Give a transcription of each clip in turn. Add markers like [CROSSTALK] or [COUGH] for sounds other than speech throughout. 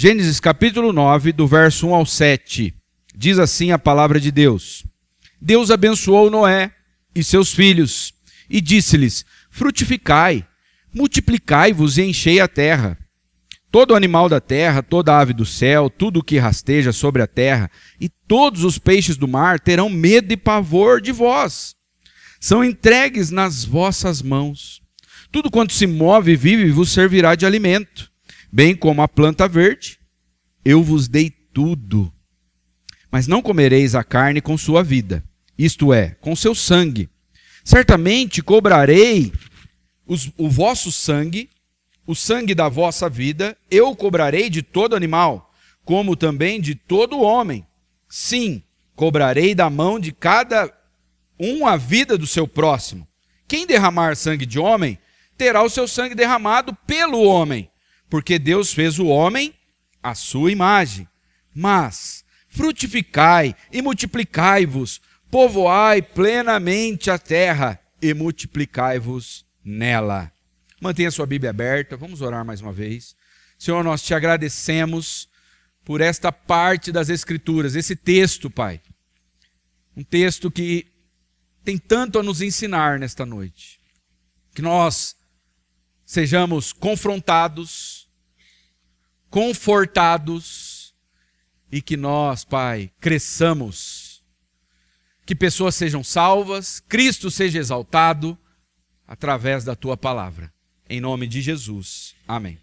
Gênesis capítulo 9, do verso 1 ao 7. Diz assim a palavra de Deus: Deus abençoou Noé e seus filhos e disse-lhes: Frutificai, multiplicai-vos e enchei a terra. Todo animal da terra, toda ave do céu, tudo o que rasteja sobre a terra, e todos os peixes do mar terão medo e pavor de vós. São entregues nas vossas mãos. Tudo quanto se move e vive vos servirá de alimento, bem como a planta verde. Eu vos dei tudo. Mas não comereis a carne com sua vida, isto é, com seu sangue. Certamente cobrarei os, o vosso sangue o sangue da vossa vida eu cobrarei de todo animal, como também de todo homem. Sim, cobrarei da mão de cada um a vida do seu próximo. Quem derramar sangue de homem, terá o seu sangue derramado pelo homem, porque Deus fez o homem à sua imagem. Mas frutificai e multiplicai-vos, povoai plenamente a terra e multiplicai-vos nela. Mantenha sua Bíblia aberta, vamos orar mais uma vez. Senhor, nós te agradecemos por esta parte das Escrituras, esse texto, Pai. Um texto que tem tanto a nos ensinar nesta noite. Que nós sejamos confrontados, confortados e que nós, Pai, cresçamos. Que pessoas sejam salvas, Cristo seja exaltado através da tua palavra. Em nome de Jesus. Amém.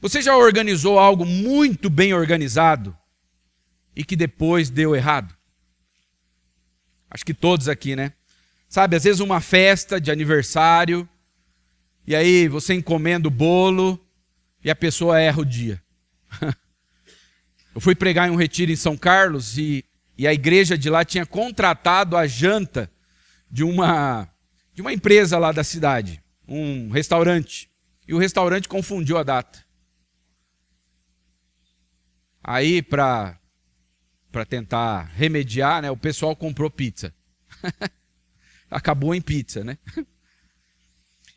Você já organizou algo muito bem organizado e que depois deu errado? Acho que todos aqui, né? Sabe, às vezes uma festa de aniversário, e aí você encomenda o bolo e a pessoa erra o dia. [LAUGHS] Eu fui pregar em um retiro em São Carlos e, e a igreja de lá tinha contratado a janta de uma, de uma empresa lá da cidade um restaurante. E o restaurante confundiu a data. Aí, para tentar remediar, né, o pessoal comprou pizza. [LAUGHS] Acabou em pizza, né? [LAUGHS]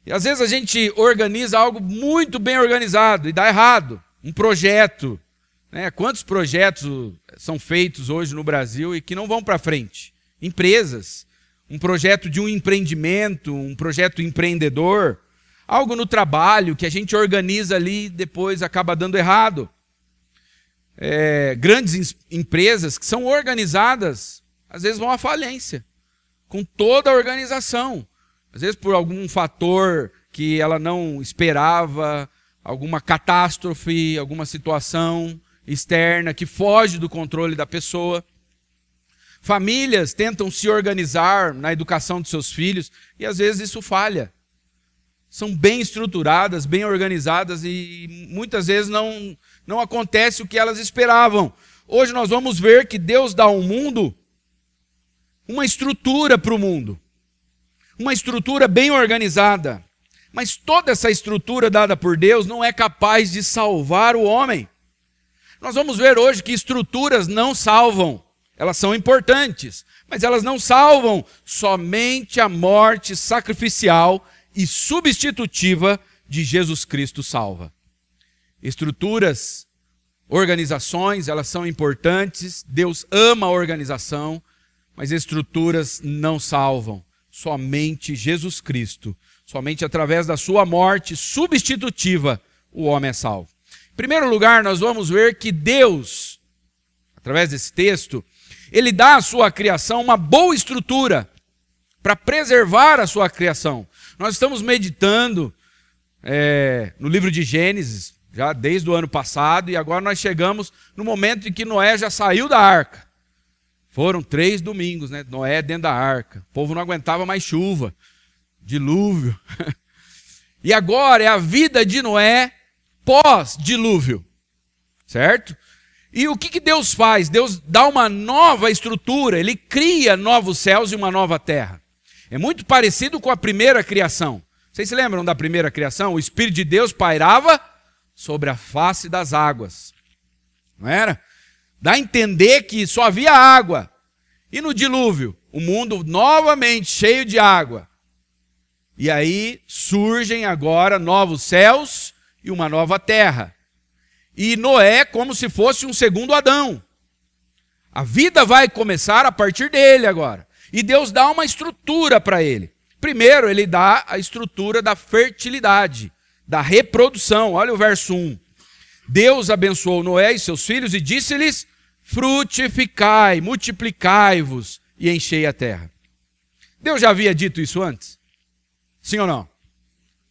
E às vezes a gente organiza algo muito bem organizado e dá errado. Um projeto. Né? Quantos projetos são feitos hoje no Brasil e que não vão para frente? Empresas um projeto de um empreendimento, um projeto empreendedor, algo no trabalho que a gente organiza ali e depois acaba dando errado. É, grandes empresas que são organizadas, às vezes vão à falência, com toda a organização. Às vezes por algum fator que ela não esperava, alguma catástrofe, alguma situação externa que foge do controle da pessoa. Famílias tentam se organizar na educação de seus filhos e às vezes isso falha. São bem estruturadas, bem organizadas e muitas vezes não, não acontece o que elas esperavam. Hoje nós vamos ver que Deus dá ao mundo uma estrutura para o mundo, uma estrutura bem organizada. Mas toda essa estrutura dada por Deus não é capaz de salvar o homem. Nós vamos ver hoje que estruturas não salvam. Elas são importantes, mas elas não salvam. Somente a morte sacrificial e substitutiva de Jesus Cristo salva. Estruturas, organizações, elas são importantes. Deus ama a organização, mas estruturas não salvam. Somente Jesus Cristo, somente através da sua morte substitutiva, o homem é salvo. Em primeiro lugar, nós vamos ver que Deus, através desse texto, ele dá à sua criação uma boa estrutura para preservar a sua criação. Nós estamos meditando é, no livro de Gênesis, já desde o ano passado, e agora nós chegamos no momento em que Noé já saiu da arca. Foram três domingos, né? Noé dentro da arca. O povo não aguentava mais chuva, dilúvio. [LAUGHS] e agora é a vida de Noé pós-dilúvio, certo? E o que, que Deus faz? Deus dá uma nova estrutura, ele cria novos céus e uma nova terra. É muito parecido com a primeira criação. Vocês se lembram da primeira criação? O Espírito de Deus pairava sobre a face das águas. Não era? Dá a entender que só havia água. E no dilúvio, o mundo novamente cheio de água. E aí surgem agora novos céus e uma nova terra. e Noé como se fosse um segundo Adão. A vida vai começar a partir dele agora. E Deus dá uma estrutura para ele. Primeiro, ele dá a estrutura da fertilidade, da reprodução. Olha o verso 1. Deus abençoou Noé e seus filhos e disse-lhes: frutificai, multiplicai-vos e enchei a terra. Deus já havia dito isso antes? Sim ou não?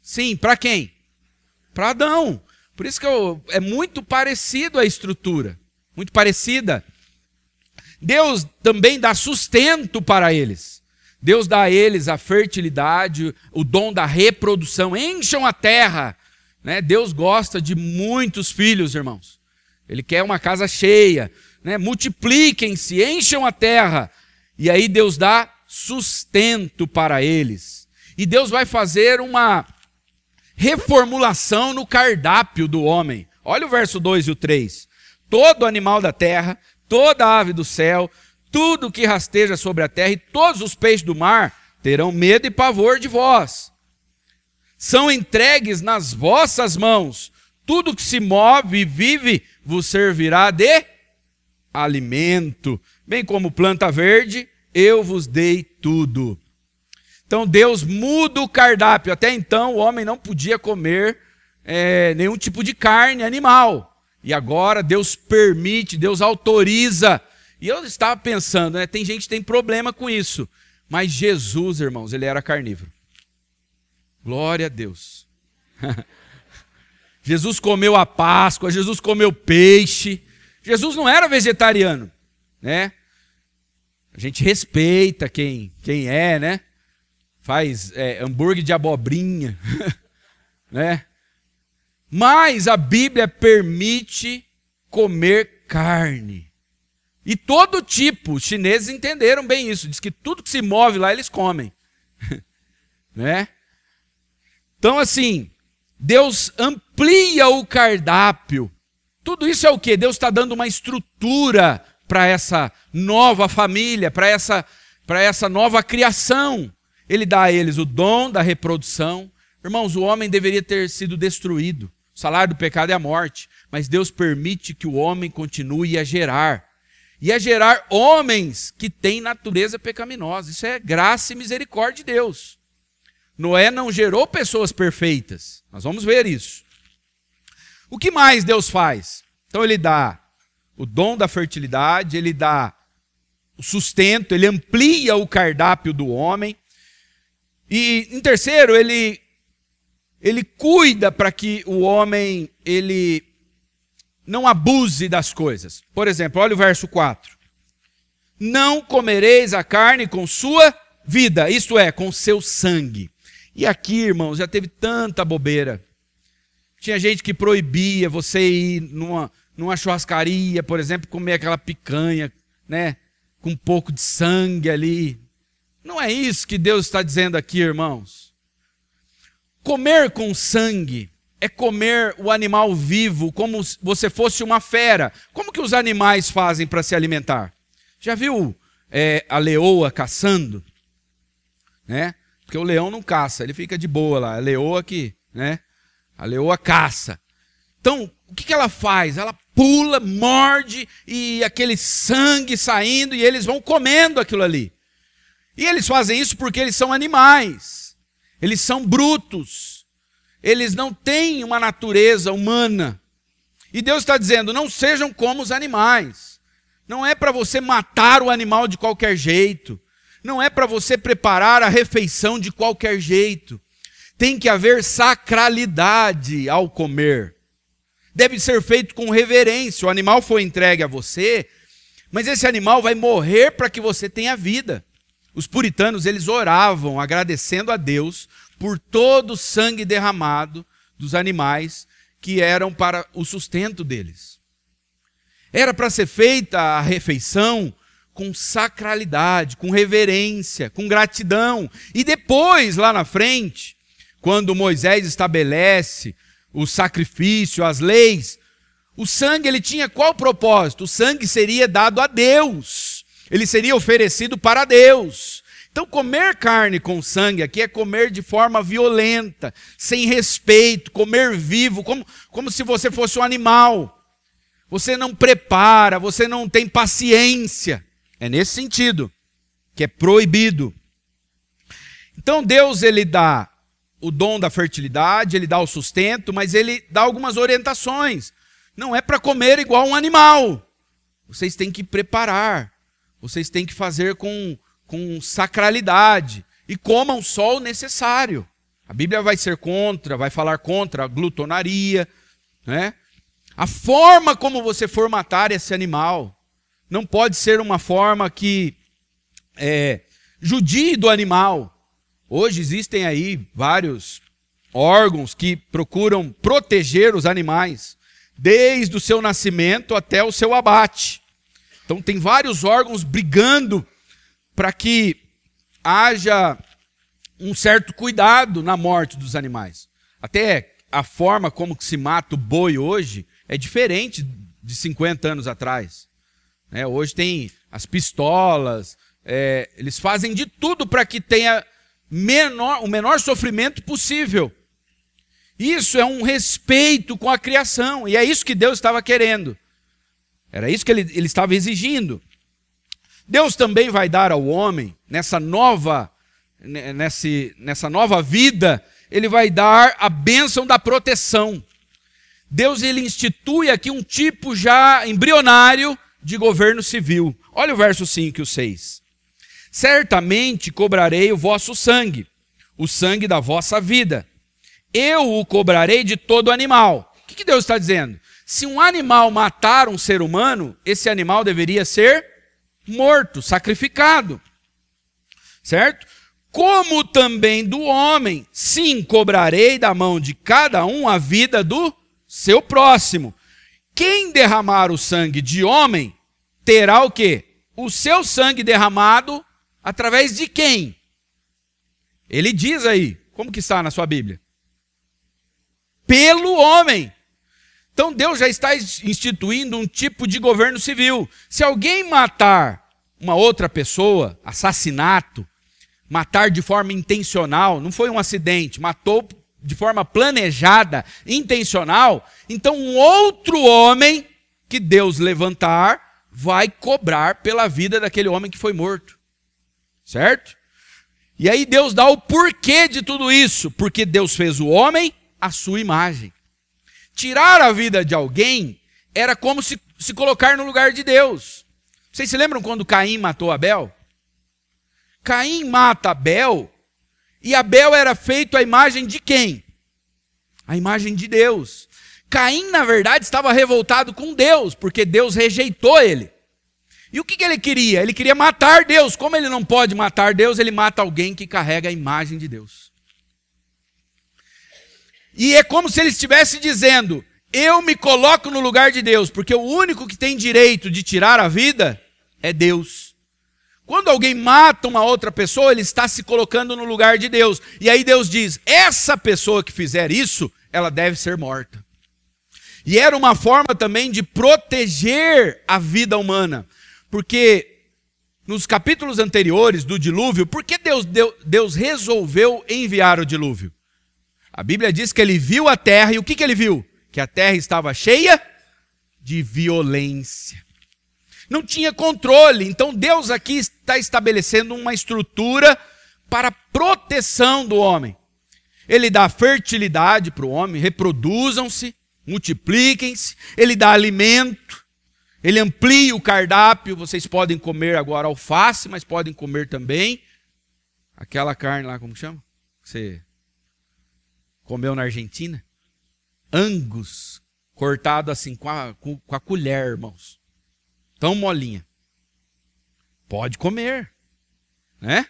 Sim, para quem? Para Adão. Por isso que eu, é muito parecido a estrutura, muito parecida. Deus também dá sustento para eles. Deus dá a eles a fertilidade, o dom da reprodução. Encham a terra. Né? Deus gosta de muitos filhos, irmãos. Ele quer uma casa cheia. Né? Multipliquem-se, encham a terra. E aí Deus dá sustento para eles. E Deus vai fazer uma reformulação no cardápio do homem. Olha o verso 2 e o 3. Todo animal da terra, toda ave do céu, tudo que rasteja sobre a terra e todos os peixes do mar terão medo e pavor de vós. São entregues nas vossas mãos. Tudo que se move e vive vos servirá de alimento. Bem como planta verde, eu vos dei tudo. Então Deus muda o cardápio. Até então o homem não podia comer é, nenhum tipo de carne animal. E agora Deus permite, Deus autoriza. E eu estava pensando, né, tem gente que tem problema com isso. Mas Jesus, irmãos, ele era carnívoro. Glória a Deus. [LAUGHS] Jesus comeu a Páscoa, Jesus comeu peixe. Jesus não era vegetariano, né? A gente respeita quem, quem é, né? faz é, hambúrguer de abobrinha, [LAUGHS] né? Mas a Bíblia permite comer carne. E todo tipo, os chineses entenderam bem isso, diz que tudo que se move lá eles comem. [LAUGHS] né? Então assim, Deus amplia o cardápio. Tudo isso é o que? Deus está dando uma estrutura para essa nova família, para essa, para essa nova criação. Ele dá a eles o dom da reprodução. Irmãos, o homem deveria ter sido destruído. O salário do pecado é a morte. Mas Deus permite que o homem continue a gerar. E a gerar homens que têm natureza pecaminosa. Isso é graça e misericórdia de Deus. Noé não gerou pessoas perfeitas. Nós vamos ver isso. O que mais Deus faz? Então ele dá o dom da fertilidade, ele dá o sustento, ele amplia o cardápio do homem, e em terceiro, ele ele cuida para que o homem ele não abuse das coisas. Por exemplo, olha o verso 4. Não comereis a carne com sua vida, isto é, com seu sangue. E aqui, irmãos, já teve tanta bobeira. Tinha gente que proibia você ir numa, numa churrascaria, por exemplo, comer aquela picanha, né? Com um pouco de sangue ali. Não é isso que Deus está dizendo aqui, irmãos. Comer com sangue é comer o animal vivo como se você fosse uma fera. Como que os animais fazem para se alimentar? Já viu é, a leoa caçando? Né? Porque o leão não caça, ele fica de boa lá. A leoa que, né? A leoa caça. Então, o que, que ela faz? Ela pula, morde e aquele sangue saindo e eles vão comendo aquilo ali. E eles fazem isso porque eles são animais, eles são brutos, eles não têm uma natureza humana. E Deus está dizendo: não sejam como os animais. Não é para você matar o animal de qualquer jeito. Não é para você preparar a refeição de qualquer jeito. Tem que haver sacralidade ao comer. Deve ser feito com reverência. O animal foi entregue a você, mas esse animal vai morrer para que você tenha vida. Os puritanos, eles oravam agradecendo a Deus por todo o sangue derramado dos animais que eram para o sustento deles. Era para ser feita a refeição com sacralidade, com reverência, com gratidão. E depois, lá na frente, quando Moisés estabelece o sacrifício, as leis, o sangue ele tinha qual propósito? O sangue seria dado a Deus ele seria oferecido para Deus. Então, comer carne com sangue aqui é comer de forma violenta, sem respeito, comer vivo, como, como se você fosse um animal. você não prepara, você não tem paciência. É nesse sentido que é proibido. Então Deus ele dá o dom da fertilidade, ele dá o sustento, mas ele dá algumas orientações. Não é para comer igual um animal. Vocês têm que preparar. Vocês têm que fazer com, com sacralidade. E comam só o necessário. A Bíblia vai ser contra, vai falar contra a glutonaria. Né? A forma como você formatar esse animal não pode ser uma forma que é, judie do animal. Hoje existem aí vários órgãos que procuram proteger os animais, desde o seu nascimento até o seu abate. Então, tem vários órgãos brigando para que haja um certo cuidado na morte dos animais. Até a forma como se mata o boi hoje é diferente de 50 anos atrás. É, hoje tem as pistolas, é, eles fazem de tudo para que tenha menor, o menor sofrimento possível. Isso é um respeito com a criação, e é isso que Deus estava querendo. Era isso que ele, ele estava exigindo. Deus também vai dar ao homem, nessa nova, nessa, nessa nova vida, ele vai dar a bênção da proteção. Deus ele institui aqui um tipo já embrionário de governo civil. Olha o verso 5 e o 6. Certamente cobrarei o vosso sangue, o sangue da vossa vida. Eu o cobrarei de todo animal. O que Deus está dizendo? Se um animal matar um ser humano, esse animal deveria ser morto, sacrificado. Certo? Como também do homem, sim, cobrarei da mão de cada um a vida do seu próximo. Quem derramar o sangue de homem terá o quê? O seu sangue derramado Através de quem? Ele diz aí, como que está na sua Bíblia? Pelo homem. Então Deus já está instituindo um tipo de governo civil. Se alguém matar uma outra pessoa, assassinato, matar de forma intencional, não foi um acidente, matou de forma planejada, intencional, então um outro homem que Deus levantar vai cobrar pela vida daquele homem que foi morto. Certo? E aí Deus dá o porquê de tudo isso, porque Deus fez o homem à sua imagem. Tirar a vida de alguém era como se, se colocar no lugar de Deus. Vocês se lembram quando Caim matou Abel? Caim mata Abel, e Abel era feito à imagem de quem? A imagem de Deus. Caim, na verdade, estava revoltado com Deus, porque Deus rejeitou ele. E o que, que ele queria? Ele queria matar Deus. Como ele não pode matar Deus, ele mata alguém que carrega a imagem de Deus. E é como se ele estivesse dizendo: Eu me coloco no lugar de Deus, porque o único que tem direito de tirar a vida é Deus. Quando alguém mata uma outra pessoa, ele está se colocando no lugar de Deus. E aí Deus diz: essa pessoa que fizer isso, ela deve ser morta. E era uma forma também de proteger a vida humana. Porque nos capítulos anteriores do dilúvio, por que Deus, Deus resolveu enviar o dilúvio? A Bíblia diz que ele viu a terra e o que, que ele viu? Que a terra estava cheia de violência. Não tinha controle. Então Deus aqui está estabelecendo uma estrutura para proteção do homem. Ele dá fertilidade para o homem, reproduzam-se, multipliquem-se, ele dá alimento, ele amplia o cardápio, vocês podem comer agora alface, mas podem comer também aquela carne lá, como chama? Você comeu na Argentina? Angus, cortado assim com a, com, com a colher, irmãos. Tão molinha. Pode comer, né?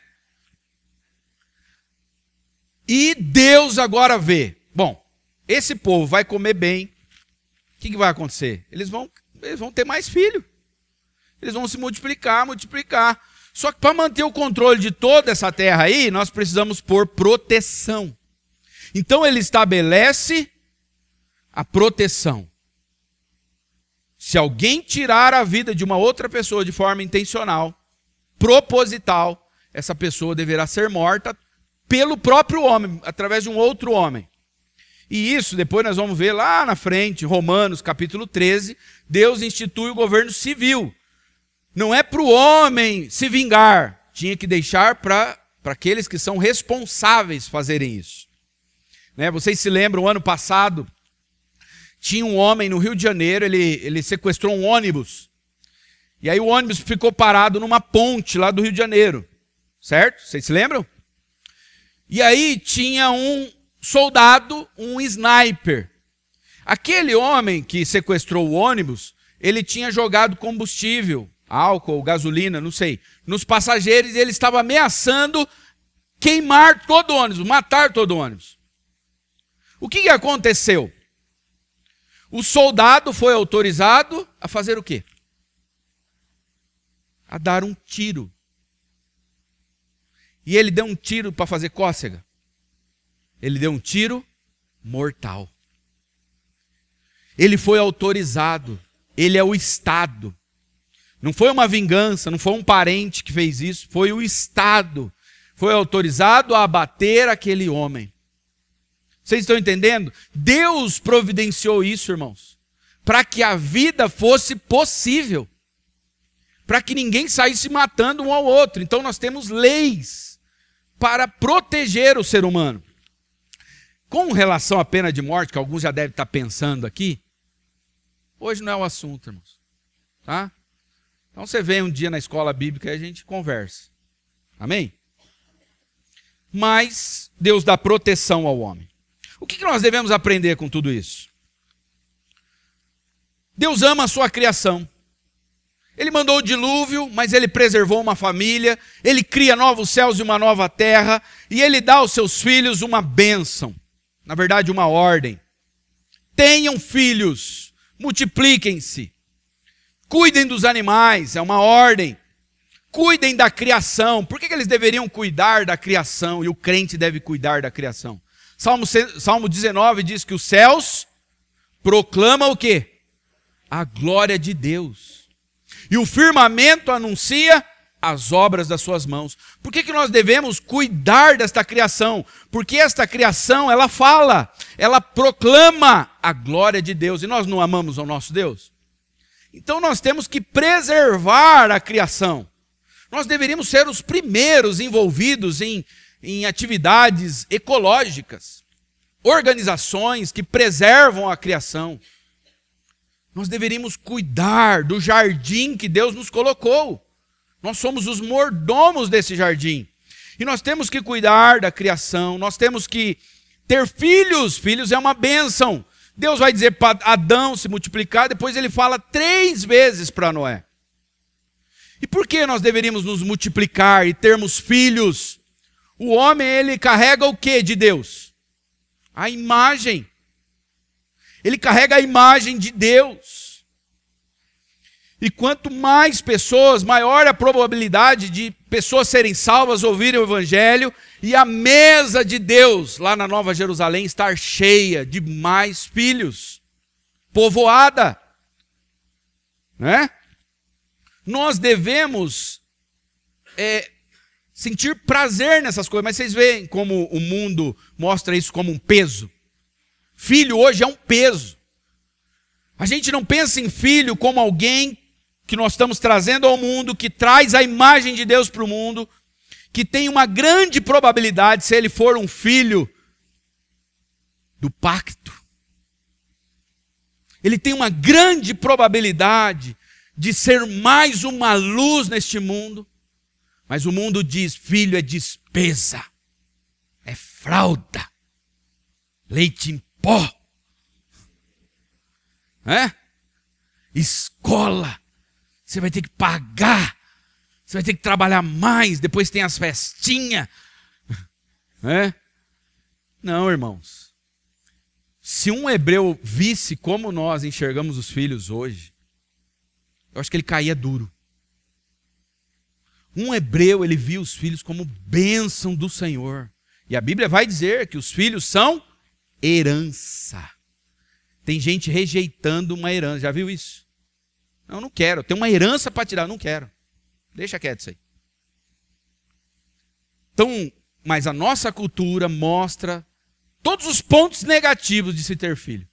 E Deus agora vê. Bom, esse povo vai comer bem. O que, que vai acontecer? Eles vão eles vão ter mais filho. Eles vão se multiplicar, multiplicar. Só que para manter o controle de toda essa terra aí, nós precisamos pôr proteção. Então ele estabelece a proteção. Se alguém tirar a vida de uma outra pessoa de forma intencional, proposital, essa pessoa deverá ser morta pelo próprio homem, através de um outro homem. E isso depois nós vamos ver lá na frente, Romanos capítulo 13, Deus institui o governo civil. Não é para o homem se vingar, tinha que deixar para aqueles que são responsáveis fazerem isso. Né? Vocês se lembram, ano passado, tinha um homem no Rio de Janeiro, ele, ele sequestrou um ônibus. E aí o ônibus ficou parado numa ponte lá do Rio de Janeiro. Certo? Vocês se lembram? E aí tinha um soldado, um sniper. Aquele homem que sequestrou o ônibus, ele tinha jogado combustível, álcool, gasolina, não sei, nos passageiros e ele estava ameaçando queimar todo o ônibus, matar todo o ônibus. O que, que aconteceu? O soldado foi autorizado a fazer o quê? A dar um tiro. E ele deu um tiro para fazer cócega. Ele deu um tiro mortal. Ele foi autorizado. Ele é o Estado. Não foi uma vingança, não foi um parente que fez isso, foi o Estado. Foi autorizado a abater aquele homem. Vocês estão entendendo? Deus providenciou isso, irmãos, para que a vida fosse possível, para que ninguém saísse matando um ao outro. Então nós temos leis para proteger o ser humano. Com relação à pena de morte, que alguns já devem estar pensando aqui, hoje não é o assunto, irmãos. Tá? Então você vem um dia na escola bíblica e a gente conversa. Amém? Mas Deus dá proteção ao homem. O que nós devemos aprender com tudo isso? Deus ama a sua criação. Ele mandou o dilúvio, mas ele preservou uma família, ele cria novos céus e uma nova terra, e ele dá aos seus filhos uma bênção, na verdade, uma ordem. Tenham filhos, multipliquem-se, cuidem dos animais, é uma ordem. Cuidem da criação. Por que, que eles deveriam cuidar da criação e o crente deve cuidar da criação? Salmo, Salmo 19 diz que os céus proclamam o quê? A glória de Deus. E o firmamento anuncia as obras das suas mãos. Por que, que nós devemos cuidar desta criação? Porque esta criação, ela fala, ela proclama a glória de Deus. E nós não amamos o nosso Deus? Então nós temos que preservar a criação. Nós deveríamos ser os primeiros envolvidos em em atividades ecológicas, organizações que preservam a criação. Nós deveríamos cuidar do jardim que Deus nos colocou. Nós somos os mordomos desse jardim. E nós temos que cuidar da criação, nós temos que ter filhos. Filhos é uma bênção. Deus vai dizer para Adão se multiplicar, depois ele fala três vezes para Noé. E por que nós deveríamos nos multiplicar e termos filhos? O homem, ele carrega o que de Deus? A imagem. Ele carrega a imagem de Deus. E quanto mais pessoas, maior a probabilidade de pessoas serem salvas, ouvirem o Evangelho e a mesa de Deus lá na Nova Jerusalém estar cheia de mais filhos, povoada. Né? Nós devemos é, sentir prazer nessas coisas. Mas vocês veem como o mundo mostra isso como um peso. Filho hoje é um peso. A gente não pensa em filho como alguém que nós estamos trazendo ao mundo, que traz a imagem de Deus para o mundo, que tem uma grande probabilidade, se ele for um filho do pacto, ele tem uma grande probabilidade de ser mais uma luz neste mundo mas o mundo diz: filho é despesa, é fralda, leite em pó, é? escola, você vai ter que pagar, você vai ter que trabalhar mais, depois tem as festinhas. É? Não, irmãos. Se um hebreu visse como nós enxergamos os filhos hoje, eu acho que ele caía duro. Um hebreu, ele viu os filhos como bênção do Senhor. E a Bíblia vai dizer que os filhos são herança. Tem gente rejeitando uma herança. Já viu isso? Não, não quero. Tem uma herança para tirar. Não quero. Deixa quieto isso aí. Então, mas a nossa cultura mostra todos os pontos negativos de se ter filho.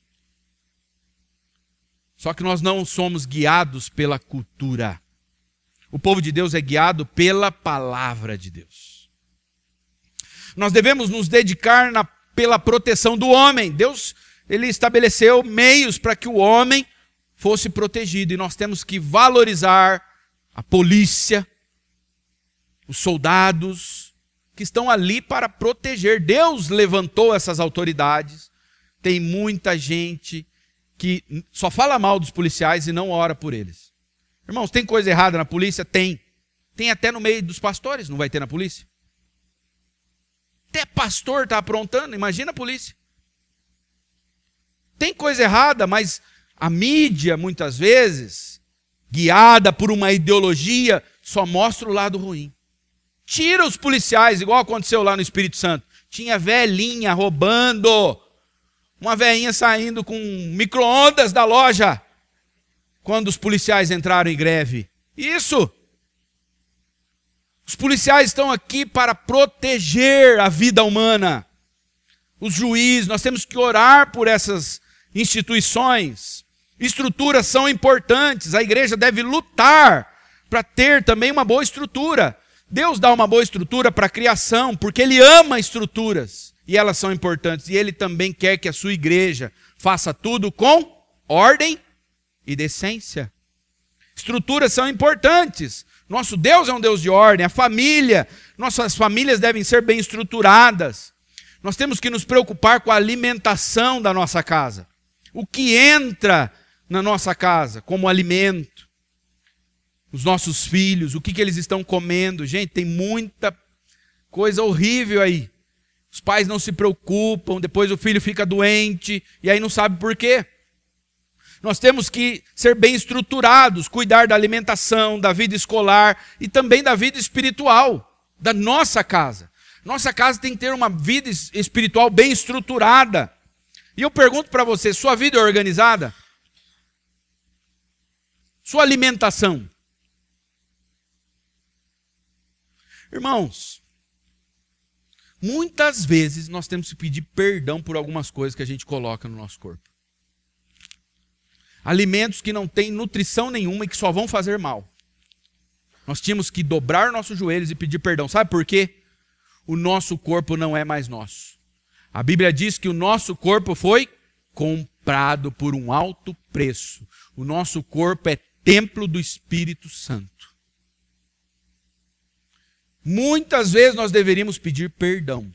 Só que nós não somos guiados pela cultura. O povo de Deus é guiado pela palavra de Deus. Nós devemos nos dedicar na, pela proteção do homem. Deus, ele estabeleceu meios para que o homem fosse protegido e nós temos que valorizar a polícia, os soldados que estão ali para proteger. Deus levantou essas autoridades. Tem muita gente que só fala mal dos policiais e não ora por eles. Irmãos, tem coisa errada na polícia? Tem. Tem até no meio dos pastores, não vai ter na polícia? Até pastor está aprontando, imagina a polícia. Tem coisa errada, mas a mídia, muitas vezes, guiada por uma ideologia, só mostra o lado ruim. Tira os policiais, igual aconteceu lá no Espírito Santo. Tinha velhinha roubando. Uma velhinha saindo com micro-ondas da loja. Quando os policiais entraram em greve. Isso. Os policiais estão aqui para proteger a vida humana. Os juízes, nós temos que orar por essas instituições. Estruturas são importantes, a igreja deve lutar para ter também uma boa estrutura. Deus dá uma boa estrutura para a criação, porque Ele ama estruturas e elas são importantes. E Ele também quer que a sua igreja faça tudo com ordem e decência. Estruturas são importantes. Nosso Deus é um Deus de ordem, a família, nossas famílias devem ser bem estruturadas. Nós temos que nos preocupar com a alimentação da nossa casa. O que entra na nossa casa como alimento. Os nossos filhos, o que, que eles estão comendo. Gente, tem muita coisa horrível aí. Os pais não se preocupam, depois o filho fica doente e aí não sabe por quê. Nós temos que ser bem estruturados, cuidar da alimentação, da vida escolar e também da vida espiritual, da nossa casa. Nossa casa tem que ter uma vida espiritual bem estruturada. E eu pergunto para você: sua vida é organizada? Sua alimentação? Irmãos, muitas vezes nós temos que pedir perdão por algumas coisas que a gente coloca no nosso corpo alimentos que não têm nutrição nenhuma e que só vão fazer mal. Nós tínhamos que dobrar nossos joelhos e pedir perdão. Sabe por quê? O nosso corpo não é mais nosso. A Bíblia diz que o nosso corpo foi comprado por um alto preço. O nosso corpo é templo do Espírito Santo. Muitas vezes nós deveríamos pedir perdão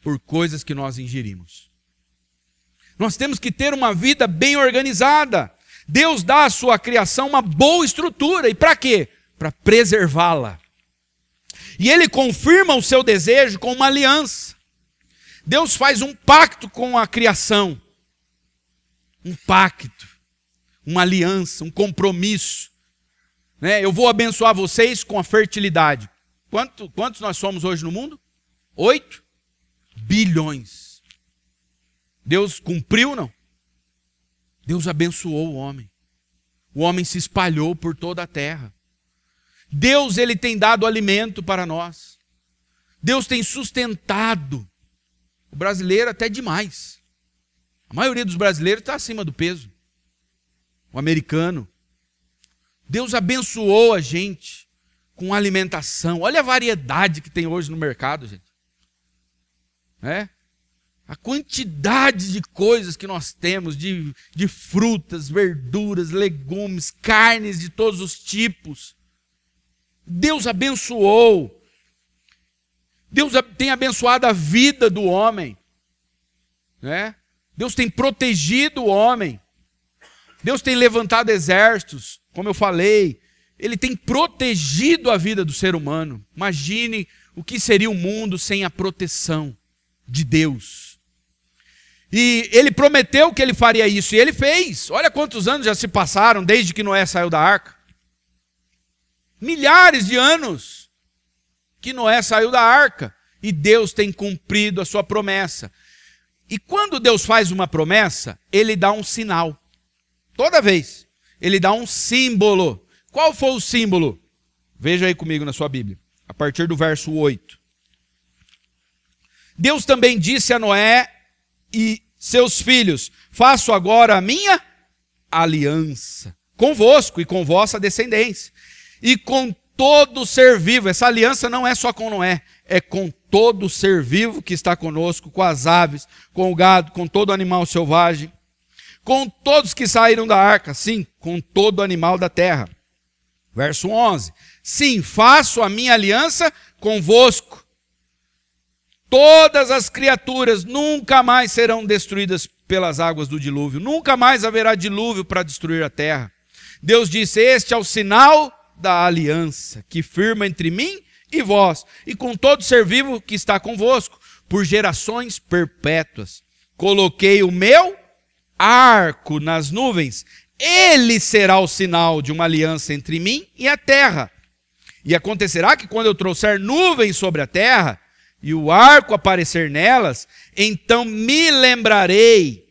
por coisas que nós ingerimos. Nós temos que ter uma vida bem organizada. Deus dá à sua criação uma boa estrutura. E para quê? Para preservá-la. E ele confirma o seu desejo com uma aliança. Deus faz um pacto com a criação. Um pacto, uma aliança, um compromisso. Né? Eu vou abençoar vocês com a fertilidade. Quanto, quantos nós somos hoje no mundo? Oito bilhões. Deus cumpriu, não? Deus abençoou o homem. O homem se espalhou por toda a terra. Deus, ele tem dado alimento para nós. Deus tem sustentado. O brasileiro até demais. A maioria dos brasileiros está acima do peso. O americano. Deus abençoou a gente com alimentação. Olha a variedade que tem hoje no mercado, gente. É? A quantidade de coisas que nós temos, de, de frutas, verduras, legumes, carnes de todos os tipos. Deus abençoou. Deus tem abençoado a vida do homem. Né? Deus tem protegido o homem. Deus tem levantado exércitos, como eu falei. Ele tem protegido a vida do ser humano. Imagine o que seria o mundo sem a proteção de Deus. E ele prometeu que ele faria isso, e ele fez. Olha quantos anos já se passaram desde que Noé saiu da arca. Milhares de anos que Noé saiu da arca. E Deus tem cumprido a sua promessa. E quando Deus faz uma promessa, ele dá um sinal. Toda vez. Ele dá um símbolo. Qual foi o símbolo? Veja aí comigo na sua Bíblia. A partir do verso 8. Deus também disse a Noé e seus filhos: Faço agora a minha aliança convosco e com vossa descendência, e com todo ser vivo. Essa aliança não é só com Noé, é com todo ser vivo que está conosco, com as aves, com o gado, com todo animal selvagem, com todos que saíram da arca, sim, com todo animal da terra. Verso 11: Sim, faço a minha aliança convosco. Todas as criaturas nunca mais serão destruídas pelas águas do dilúvio, nunca mais haverá dilúvio para destruir a terra. Deus disse: Este é o sinal da aliança que firma entre mim e vós, e com todo ser vivo que está convosco, por gerações perpétuas. Coloquei o meu arco nas nuvens, ele será o sinal de uma aliança entre mim e a terra. E acontecerá que quando eu trouxer nuvens sobre a terra, e o arco aparecer nelas, então me lembrarei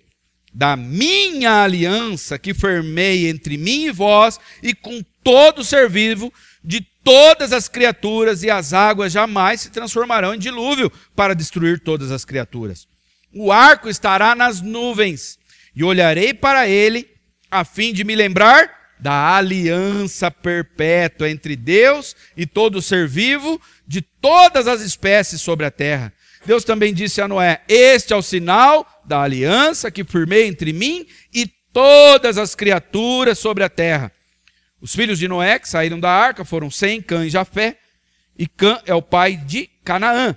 da minha aliança que firmei entre mim e vós e com todo ser vivo de todas as criaturas, e as águas jamais se transformarão em dilúvio para destruir todas as criaturas. O arco estará nas nuvens, e olharei para ele, a fim de me lembrar da aliança perpétua entre Deus e todo ser vivo, de todas as espécies sobre a terra. Deus também disse a Noé: Este é o sinal da aliança que firmei entre mim e todas as criaturas sobre a terra. Os filhos de Noé que saíram da arca foram Sem, Cã e Jafé, e Cã é o pai de Canaã.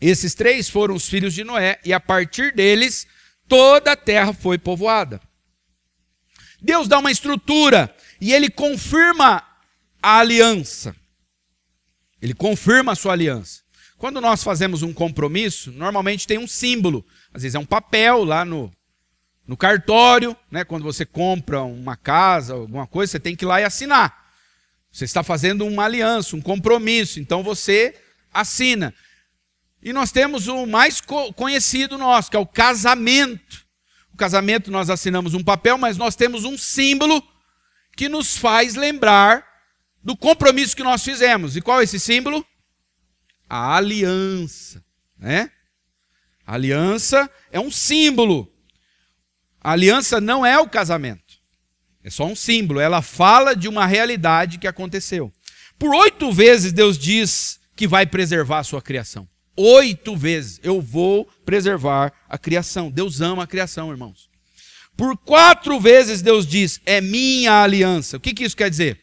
Esses três foram os filhos de Noé, e a partir deles toda a terra foi povoada. Deus dá uma estrutura e ele confirma a aliança. Ele confirma a sua aliança. Quando nós fazemos um compromisso, normalmente tem um símbolo. Às vezes é um papel lá no, no cartório, né, quando você compra uma casa, alguma coisa, você tem que ir lá e assinar. Você está fazendo uma aliança, um compromisso, então você assina. E nós temos o mais conhecido nosso, que é o casamento. Casamento nós assinamos um papel, mas nós temos um símbolo que nos faz lembrar do compromisso que nós fizemos. E qual é esse símbolo? A aliança, né? A aliança é um símbolo a aliança não é o casamento. É só um símbolo. Ela fala de uma realidade que aconteceu. Por oito vezes Deus diz que vai preservar a sua criação. Oito vezes eu vou preservar a criação. Deus ama a criação, irmãos. Por quatro vezes Deus diz: é minha aliança. O que, que isso quer dizer?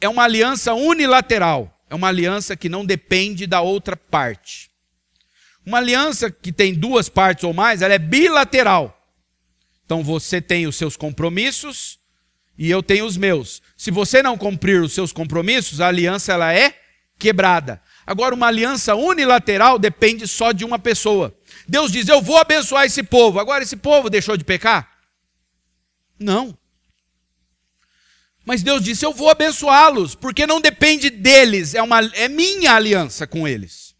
É uma aliança unilateral. É uma aliança que não depende da outra parte. Uma aliança que tem duas partes ou mais, ela é bilateral. Então você tem os seus compromissos e eu tenho os meus. Se você não cumprir os seus compromissos, a aliança ela é quebrada. Agora uma aliança unilateral depende só de uma pessoa. Deus diz: "Eu vou abençoar esse povo". Agora esse povo deixou de pecar? Não. Mas Deus disse: "Eu vou abençoá-los", porque não depende deles, é uma é minha aliança com eles.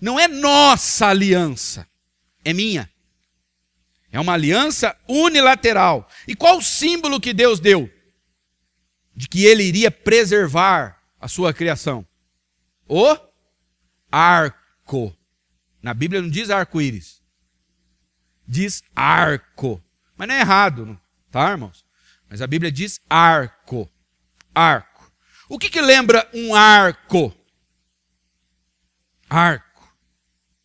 Não é nossa aliança, é minha. É uma aliança unilateral. E qual o símbolo que Deus deu? De que ele iria preservar a sua criação? O arco. Na Bíblia não diz arco-íris. Diz arco. Mas não é errado, tá, irmãos? Mas a Bíblia diz arco. Arco. O que, que lembra um arco? Arco.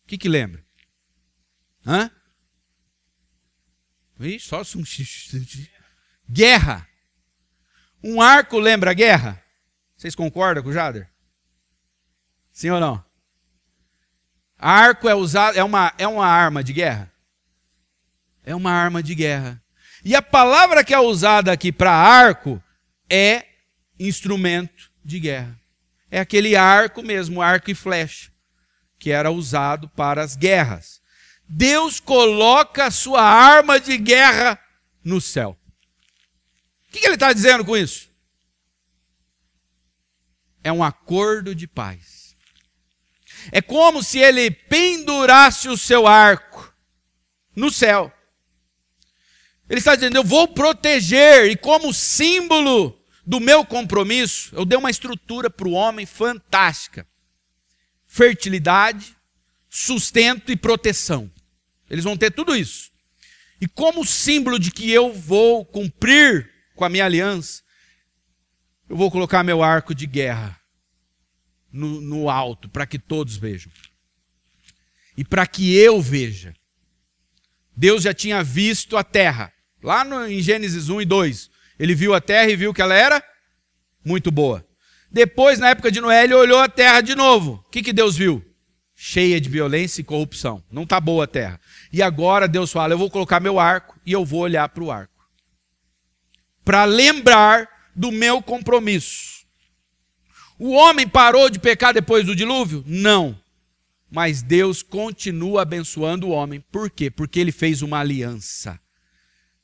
O que, que lembra? Hã? só um guerra. Um arco lembra guerra? Vocês concordam com o Jader? Sim ou não? Arco é usado é uma é uma arma de guerra. É uma arma de guerra. E a palavra que é usada aqui para arco é instrumento de guerra. É aquele arco mesmo, arco e flecha, que era usado para as guerras. Deus coloca a sua arma de guerra no céu. O que ele está dizendo com isso? É um acordo de paz. É como se ele pendurasse o seu arco no céu. Ele está dizendo: Eu vou proteger, e como símbolo do meu compromisso, eu dei uma estrutura para o homem fantástica: fertilidade, sustento e proteção. Eles vão ter tudo isso. E como símbolo de que eu vou cumprir com a minha aliança, eu vou colocar meu arco de guerra no, no alto, para que todos vejam. E para que eu veja. Deus já tinha visto a terra. Lá no, em Gênesis 1 e 2. Ele viu a terra e viu que ela era muito boa. Depois, na época de Noé, ele olhou a terra de novo. O que, que Deus viu? Cheia de violência e corrupção. Não está boa a terra. E agora Deus fala: eu vou colocar meu arco e eu vou olhar para o arco. Para lembrar do meu compromisso. O homem parou de pecar depois do dilúvio? Não. Mas Deus continua abençoando o homem. Por quê? Porque ele fez uma aliança.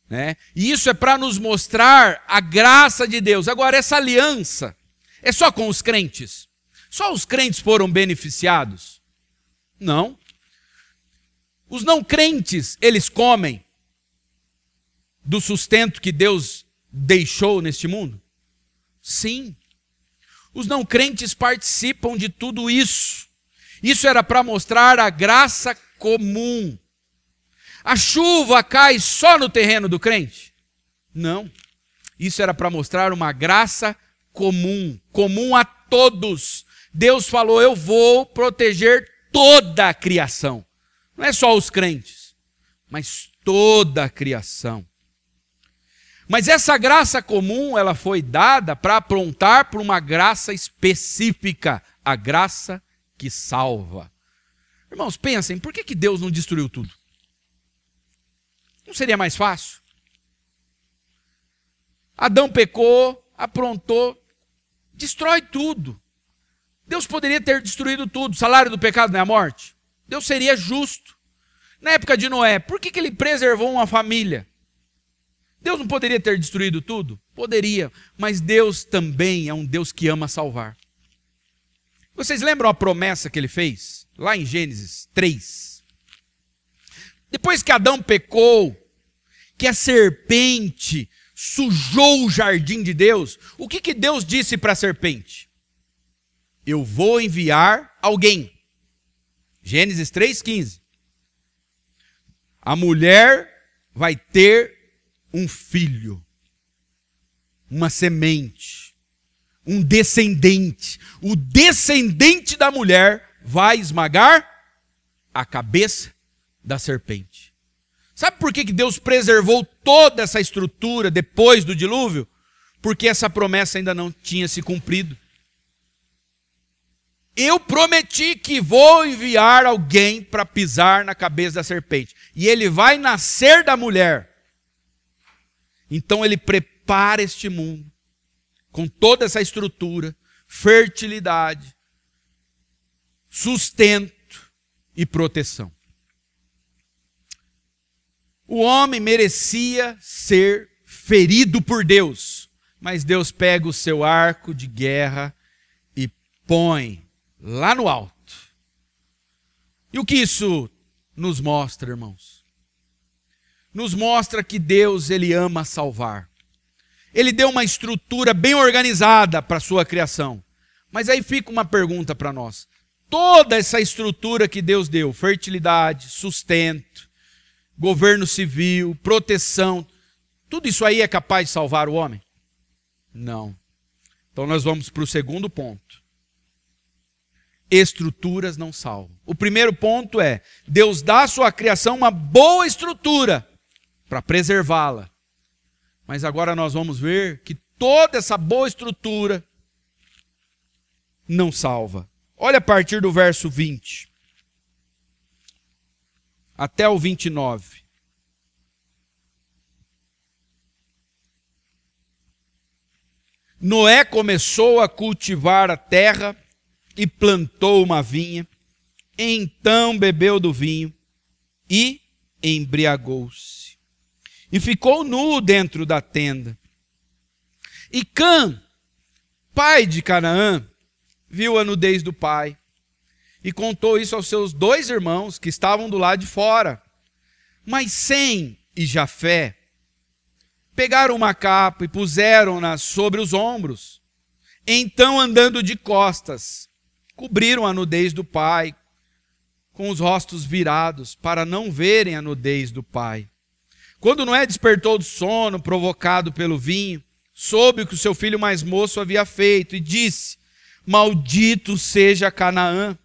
Né? E isso é para nos mostrar a graça de Deus. Agora, essa aliança é só com os crentes? Só os crentes foram beneficiados? Não. Os não crentes, eles comem do sustento que Deus deixou neste mundo? Sim. Os não crentes participam de tudo isso. Isso era para mostrar a graça comum. A chuva cai só no terreno do crente? Não. Isso era para mostrar uma graça comum, comum a todos. Deus falou: Eu vou proteger toda a criação. Não é só os crentes, mas toda a criação. Mas essa graça comum, ela foi dada para aprontar para uma graça específica, a graça que salva. Irmãos, pensem, por que, que Deus não destruiu tudo? Não seria mais fácil? Adão pecou, aprontou, destrói tudo. Deus poderia ter destruído tudo. O salário do pecado não é a morte? Deus seria justo. Na época de Noé, por que, que ele preservou uma família? Deus não poderia ter destruído tudo? Poderia, mas Deus também é um Deus que ama salvar. Vocês lembram a promessa que ele fez? Lá em Gênesis 3. Depois que Adão pecou, que a serpente sujou o jardim de Deus, o que, que Deus disse para a serpente? Eu vou enviar alguém. Gênesis 3,15. A mulher vai ter um filho, uma semente, um descendente. O descendente da mulher vai esmagar a cabeça da serpente. Sabe por que Deus preservou toda essa estrutura depois do dilúvio? Porque essa promessa ainda não tinha se cumprido. Eu prometi que vou enviar alguém para pisar na cabeça da serpente. E ele vai nascer da mulher. Então ele prepara este mundo com toda essa estrutura, fertilidade, sustento e proteção. O homem merecia ser ferido por Deus, mas Deus pega o seu arco de guerra e põe lá no alto. E o que isso nos mostra, irmãos? Nos mostra que Deus ele ama salvar. Ele deu uma estrutura bem organizada para a sua criação. Mas aí fica uma pergunta para nós. Toda essa estrutura que Deus deu, fertilidade, sustento, governo civil, proteção, tudo isso aí é capaz de salvar o homem? Não. Então nós vamos para o segundo ponto. Estruturas não salvam. O primeiro ponto é: Deus dá à sua criação uma boa estrutura para preservá-la. Mas agora nós vamos ver que toda essa boa estrutura não salva. Olha a partir do verso 20 até o 29. Noé começou a cultivar a terra e plantou uma vinha. Então bebeu do vinho e embriagou-se e ficou nu dentro da tenda. E Cã, pai de Canaã, viu a nudez do pai e contou isso aos seus dois irmãos que estavam do lado de fora. Mas Sem e Jafé pegaram uma capa e puseram-na sobre os ombros. Então, andando de costas, cobriram a nudez do pai com os rostos virados, para não verem a nudez do pai. Quando Noé despertou do sono, provocado pelo vinho, soube o que o seu filho mais moço havia feito e disse: Maldito seja Canaã.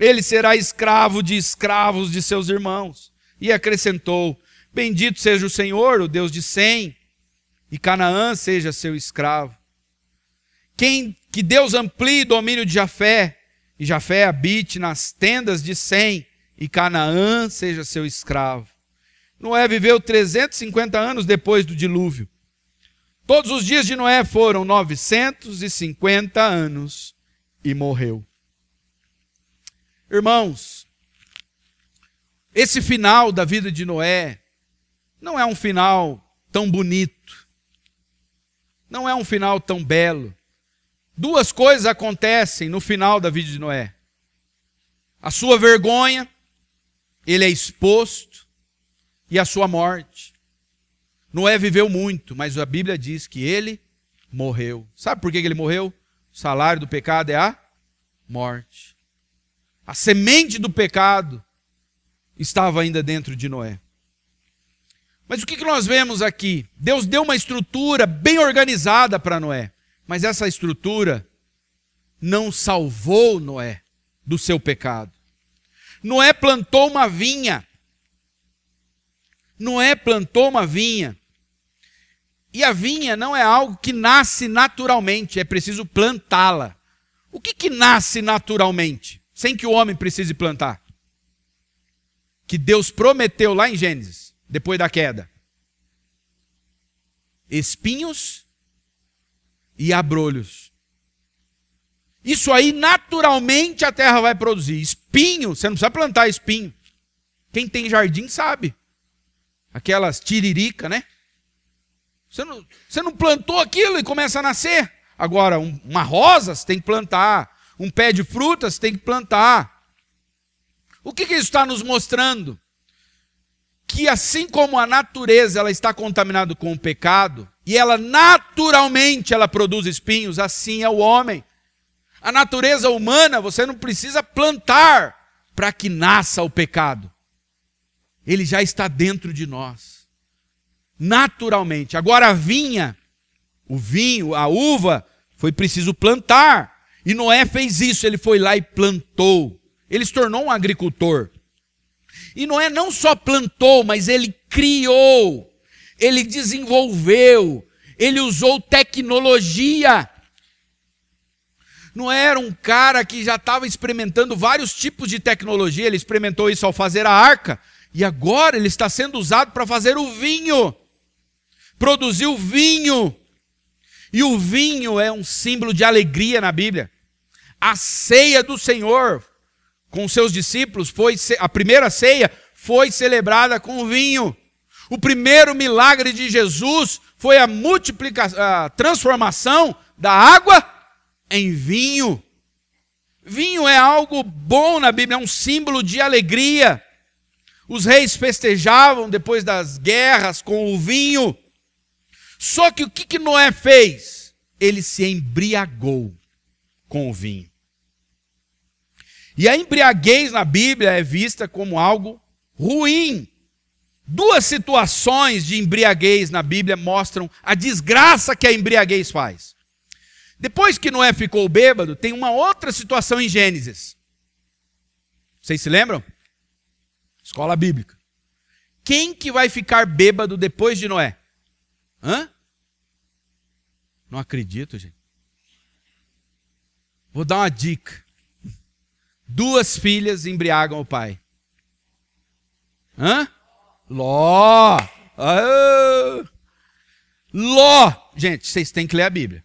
Ele será escravo de escravos de seus irmãos. E acrescentou: Bendito seja o Senhor, o Deus de Sem, e Canaã seja seu escravo. Quem que Deus amplie o domínio de Jafé, e Jafé habite nas tendas de Sem, e Canaã seja seu escravo. Noé viveu 350 anos depois do dilúvio. Todos os dias de Noé foram 950 anos e morreu. Irmãos, esse final da vida de Noé não é um final tão bonito, não é um final tão belo. Duas coisas acontecem no final da vida de Noé: a sua vergonha, ele é exposto, e a sua morte. Noé viveu muito, mas a Bíblia diz que ele morreu. Sabe por que ele morreu? O salário do pecado é a morte. A semente do pecado estava ainda dentro de Noé. Mas o que nós vemos aqui? Deus deu uma estrutura bem organizada para Noé. Mas essa estrutura não salvou Noé do seu pecado. Noé plantou uma vinha. Noé plantou uma vinha. E a vinha não é algo que nasce naturalmente, é preciso plantá-la. O que, que nasce naturalmente, sem que o homem precise plantar? Que Deus prometeu lá em Gênesis, depois da queda: espinhos e abrolhos. Isso aí, naturalmente, a terra vai produzir. Espinho, você não precisa plantar espinho. Quem tem jardim sabe. Aquelas tiririca, né? Você não, você não plantou aquilo e começa a nascer. Agora, um, uma rosa você tem que plantar. Um pé de frutas você tem que plantar. O que, que isso está nos mostrando? Que assim como a natureza ela está contaminada com o pecado, e ela naturalmente ela produz espinhos, assim é o homem. A natureza humana você não precisa plantar para que nasça o pecado. Ele já está dentro de nós. Naturalmente. Agora a vinha, o vinho, a uva, foi preciso plantar. E Noé fez isso, ele foi lá e plantou. Ele se tornou um agricultor. E Noé não só plantou, mas ele criou ele desenvolveu, ele usou tecnologia. Não era um cara que já estava experimentando vários tipos de tecnologia, ele experimentou isso ao fazer a arca, e agora ele está sendo usado para fazer o vinho. Produziu vinho. E o vinho é um símbolo de alegria na Bíblia. A ceia do Senhor com seus discípulos foi a primeira ceia foi celebrada com vinho. O primeiro milagre de Jesus foi a multiplicação, a transformação da água em vinho. Vinho é algo bom na Bíblia, é um símbolo de alegria. Os reis festejavam depois das guerras com o vinho. Só que o que, que Noé fez? Ele se embriagou com o vinho. E a embriaguez na Bíblia é vista como algo ruim. Duas situações de embriaguez na Bíblia mostram a desgraça que a embriaguez faz. Depois que Noé ficou bêbado, tem uma outra situação em Gênesis. Vocês se lembram? Escola bíblica. Quem que vai ficar bêbado depois de Noé? Hã? Não acredito, gente. Vou dar uma dica. Duas filhas embriagam o pai. Hã? Ló. Ah. Ló. Gente, vocês têm que ler a Bíblia.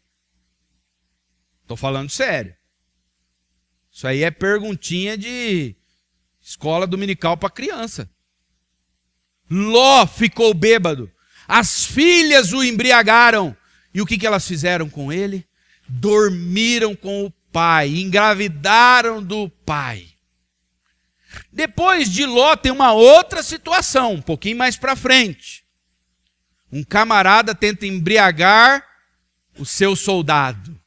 Estou falando sério. Isso aí é perguntinha de escola dominical para criança. Ló ficou bêbado. As filhas o embriagaram. E o que, que elas fizeram com ele? Dormiram com o pai, engravidaram do pai. Depois de Ló tem uma outra situação, um pouquinho mais para frente. Um camarada tenta embriagar o seu soldado.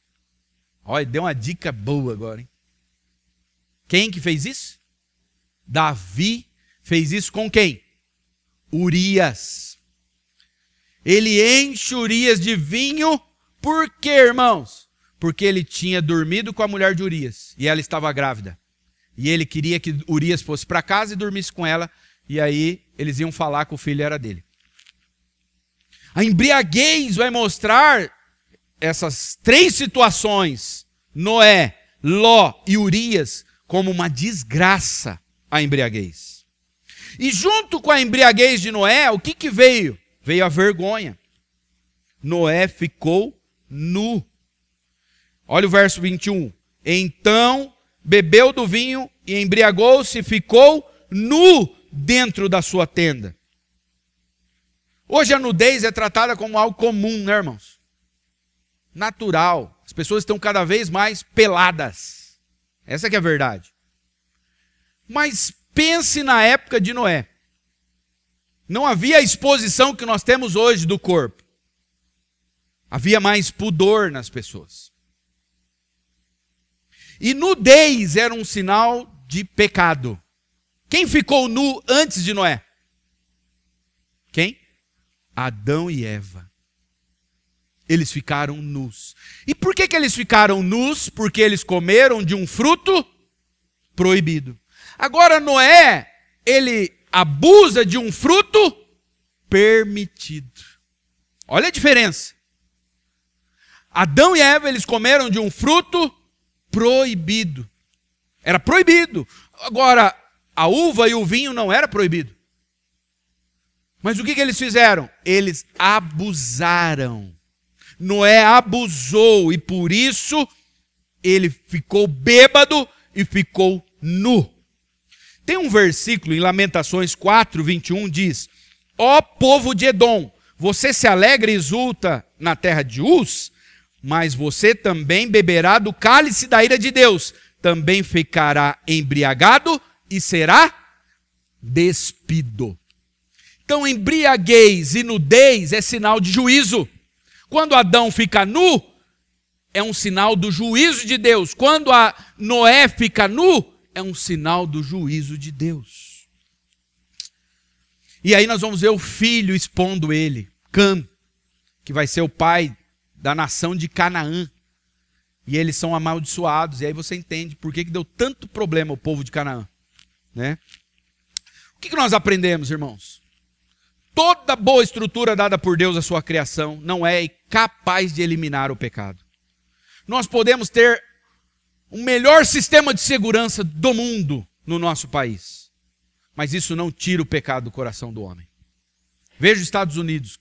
Olha, deu uma dica boa agora, hein? Quem que fez isso? Davi fez isso com quem? Urias. Ele enche Urias de vinho, por quê, irmãos? Porque ele tinha dormido com a mulher de Urias e ela estava grávida. E ele queria que Urias fosse para casa e dormisse com ela, e aí eles iam falar que o filho era dele. A embriaguez vai mostrar essas três situações, Noé, Ló e Urias, como uma desgraça a embriaguez. E junto com a embriaguez de Noé, o que, que veio? Veio a vergonha. Noé ficou nu. Olha o verso 21. Então bebeu do vinho e embriagou-se ficou nu dentro da sua tenda. Hoje a nudez é tratada como algo comum, né, irmãos? Natural. As pessoas estão cada vez mais peladas. Essa é a verdade. Mas pense na época de Noé. Não havia a exposição que nós temos hoje do corpo. Havia mais pudor nas pessoas. E nudez era um sinal de pecado. Quem ficou nu antes de Noé? Quem? Adão e Eva. Eles ficaram nus. E por que, que eles ficaram nus? Porque eles comeram de um fruto proibido. Agora, Noé, ele abusa de um fruto permitido. Olha a diferença. Adão e Eva, eles comeram de um fruto proibido. Era proibido. Agora, a uva e o vinho não era proibido. Mas o que, que eles fizeram? Eles abusaram. Noé abusou e por isso ele ficou bêbado e ficou nu. Tem um versículo em Lamentações 4, 21, diz: Ó povo de Edom, você se alegra e exulta na terra de Uz, mas você também beberá do cálice da ira de Deus, também ficará embriagado e será despido. Então, embriaguez e nudez é sinal de juízo. Quando Adão fica nu, é um sinal do juízo de Deus. Quando a Noé fica nu, é um sinal do juízo de Deus. E aí nós vamos ver o filho expondo ele, Cam, que vai ser o pai da nação de Canaã. E eles são amaldiçoados. E aí você entende por que, que deu tanto problema o povo de Canaã. Né? O que, que nós aprendemos, irmãos? Toda boa estrutura dada por Deus à sua criação não é capaz de eliminar o pecado. Nós podemos ter o melhor sistema de segurança do mundo no nosso país, mas isso não tira o pecado do coração do homem. Veja os Estados Unidos,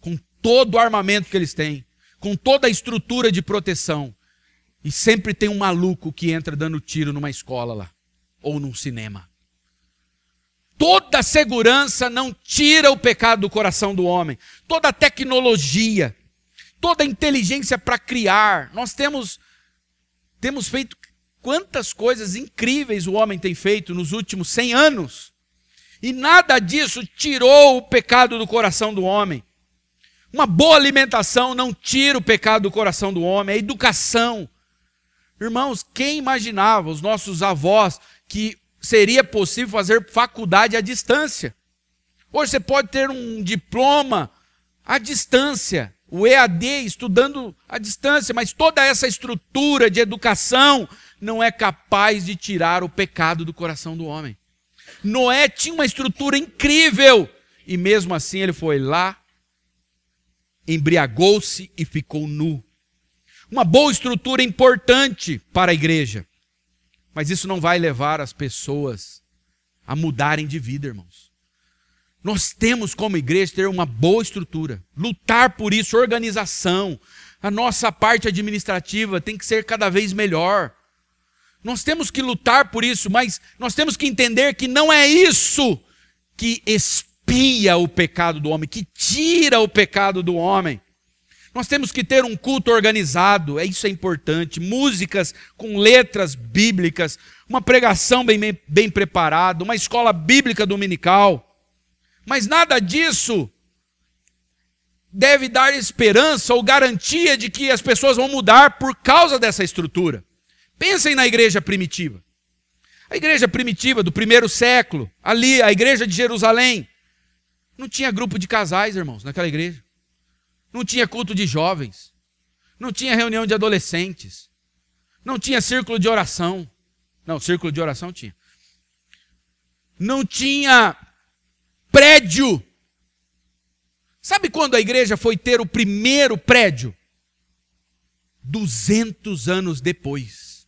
com todo o armamento que eles têm, com toda a estrutura de proteção, e sempre tem um maluco que entra dando tiro numa escola lá, ou num cinema. Toda segurança não tira o pecado do coração do homem. Toda tecnologia, toda inteligência para criar. Nós temos temos feito quantas coisas incríveis o homem tem feito nos últimos 100 anos. E nada disso tirou o pecado do coração do homem. Uma boa alimentação não tira o pecado do coração do homem, é educação. Irmãos, quem imaginava, os nossos avós, que seria possível fazer faculdade à distância. Hoje você pode ter um diploma à distância, o EAD estudando à distância, mas toda essa estrutura de educação não é capaz de tirar o pecado do coração do homem. Noé tinha uma estrutura incrível e mesmo assim ele foi lá, embriagou-se e ficou nu. Uma boa estrutura importante para a igreja. Mas isso não vai levar as pessoas a mudarem de vida, irmãos. Nós temos como igreja ter uma boa estrutura, lutar por isso, organização. A nossa parte administrativa tem que ser cada vez melhor. Nós temos que lutar por isso, mas nós temos que entender que não é isso que expia o pecado do homem, que tira o pecado do homem. Nós temos que ter um culto organizado, é isso é importante. Músicas com letras bíblicas, uma pregação bem, bem preparada, uma escola bíblica dominical. Mas nada disso deve dar esperança ou garantia de que as pessoas vão mudar por causa dessa estrutura. Pensem na igreja primitiva. A igreja primitiva do primeiro século, ali, a igreja de Jerusalém, não tinha grupo de casais, irmãos, naquela igreja. Não tinha culto de jovens. Não tinha reunião de adolescentes. Não tinha círculo de oração. Não, círculo de oração tinha. Não tinha prédio. Sabe quando a igreja foi ter o primeiro prédio? 200 anos depois.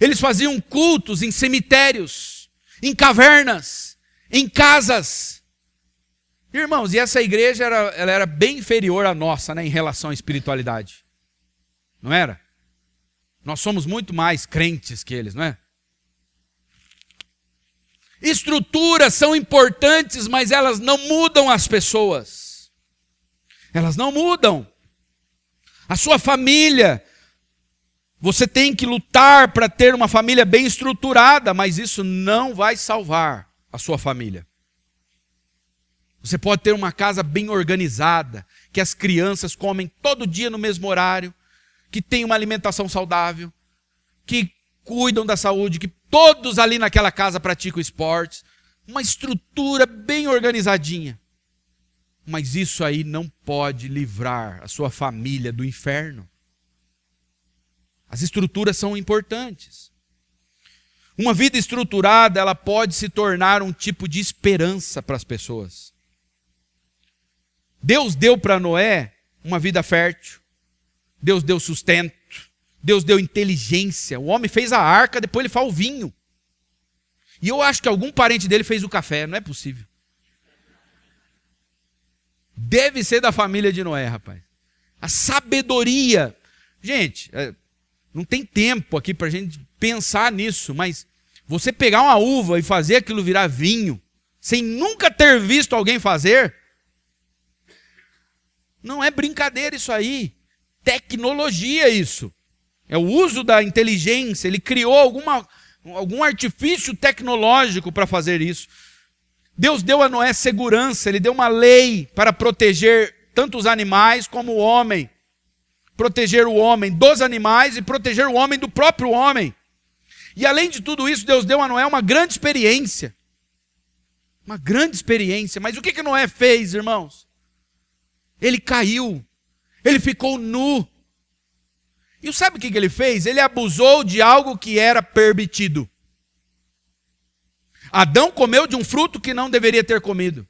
Eles faziam cultos em cemitérios, em cavernas, em casas. Irmãos, e essa igreja era, ela era bem inferior à nossa né, em relação à espiritualidade. Não era? Nós somos muito mais crentes que eles, não é? Estruturas são importantes, mas elas não mudam as pessoas. Elas não mudam. A sua família. Você tem que lutar para ter uma família bem estruturada, mas isso não vai salvar a sua família. Você pode ter uma casa bem organizada, que as crianças comem todo dia no mesmo horário, que tem uma alimentação saudável, que cuidam da saúde, que todos ali naquela casa praticam esportes, uma estrutura bem organizadinha. Mas isso aí não pode livrar a sua família do inferno. As estruturas são importantes. Uma vida estruturada, ela pode se tornar um tipo de esperança para as pessoas. Deus deu para Noé uma vida fértil. Deus deu sustento. Deus deu inteligência. O homem fez a arca, depois ele faz o vinho. E eu acho que algum parente dele fez o café, não é possível. Deve ser da família de Noé, rapaz. A sabedoria. Gente, é, não tem tempo aqui para a gente pensar nisso, mas você pegar uma uva e fazer aquilo virar vinho, sem nunca ter visto alguém fazer, não é brincadeira isso aí. Tecnologia isso. É o uso da inteligência. Ele criou alguma, algum artifício tecnológico para fazer isso. Deus deu a Noé segurança, ele deu uma lei para proteger tanto os animais como o homem. Proteger o homem dos animais e proteger o homem do próprio homem. E além de tudo isso, Deus deu a Noé uma grande experiência. Uma grande experiência. Mas o que, que Noé fez, irmãos? Ele caiu, ele ficou nu. E sabe o que ele fez? Ele abusou de algo que era permitido. Adão comeu de um fruto que não deveria ter comido.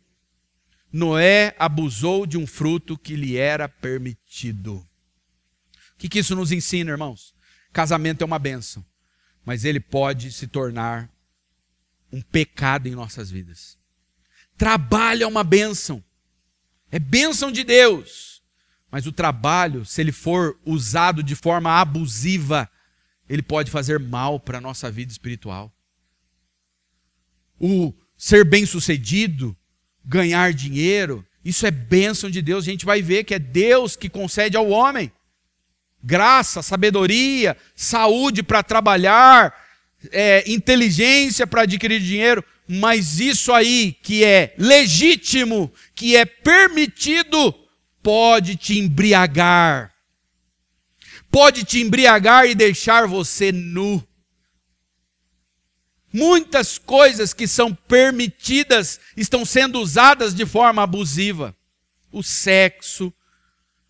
Noé abusou de um fruto que lhe era permitido. O que, isso nos ensina, irmãos? Casamento é uma benção, mas ele pode se tornar um pecado em nossas vidas. Trabalho é uma benção, é bênção de Deus. Mas o trabalho, se ele for usado de forma abusiva, ele pode fazer mal para a nossa vida espiritual. O ser bem-sucedido, ganhar dinheiro, isso é bênção de Deus. A gente vai ver que é Deus que concede ao homem graça, sabedoria, saúde para trabalhar, é, inteligência para adquirir dinheiro mas isso aí que é legítimo, que é permitido, pode te embriagar. Pode te embriagar e deixar você nu. Muitas coisas que são permitidas estão sendo usadas de forma abusiva. O sexo,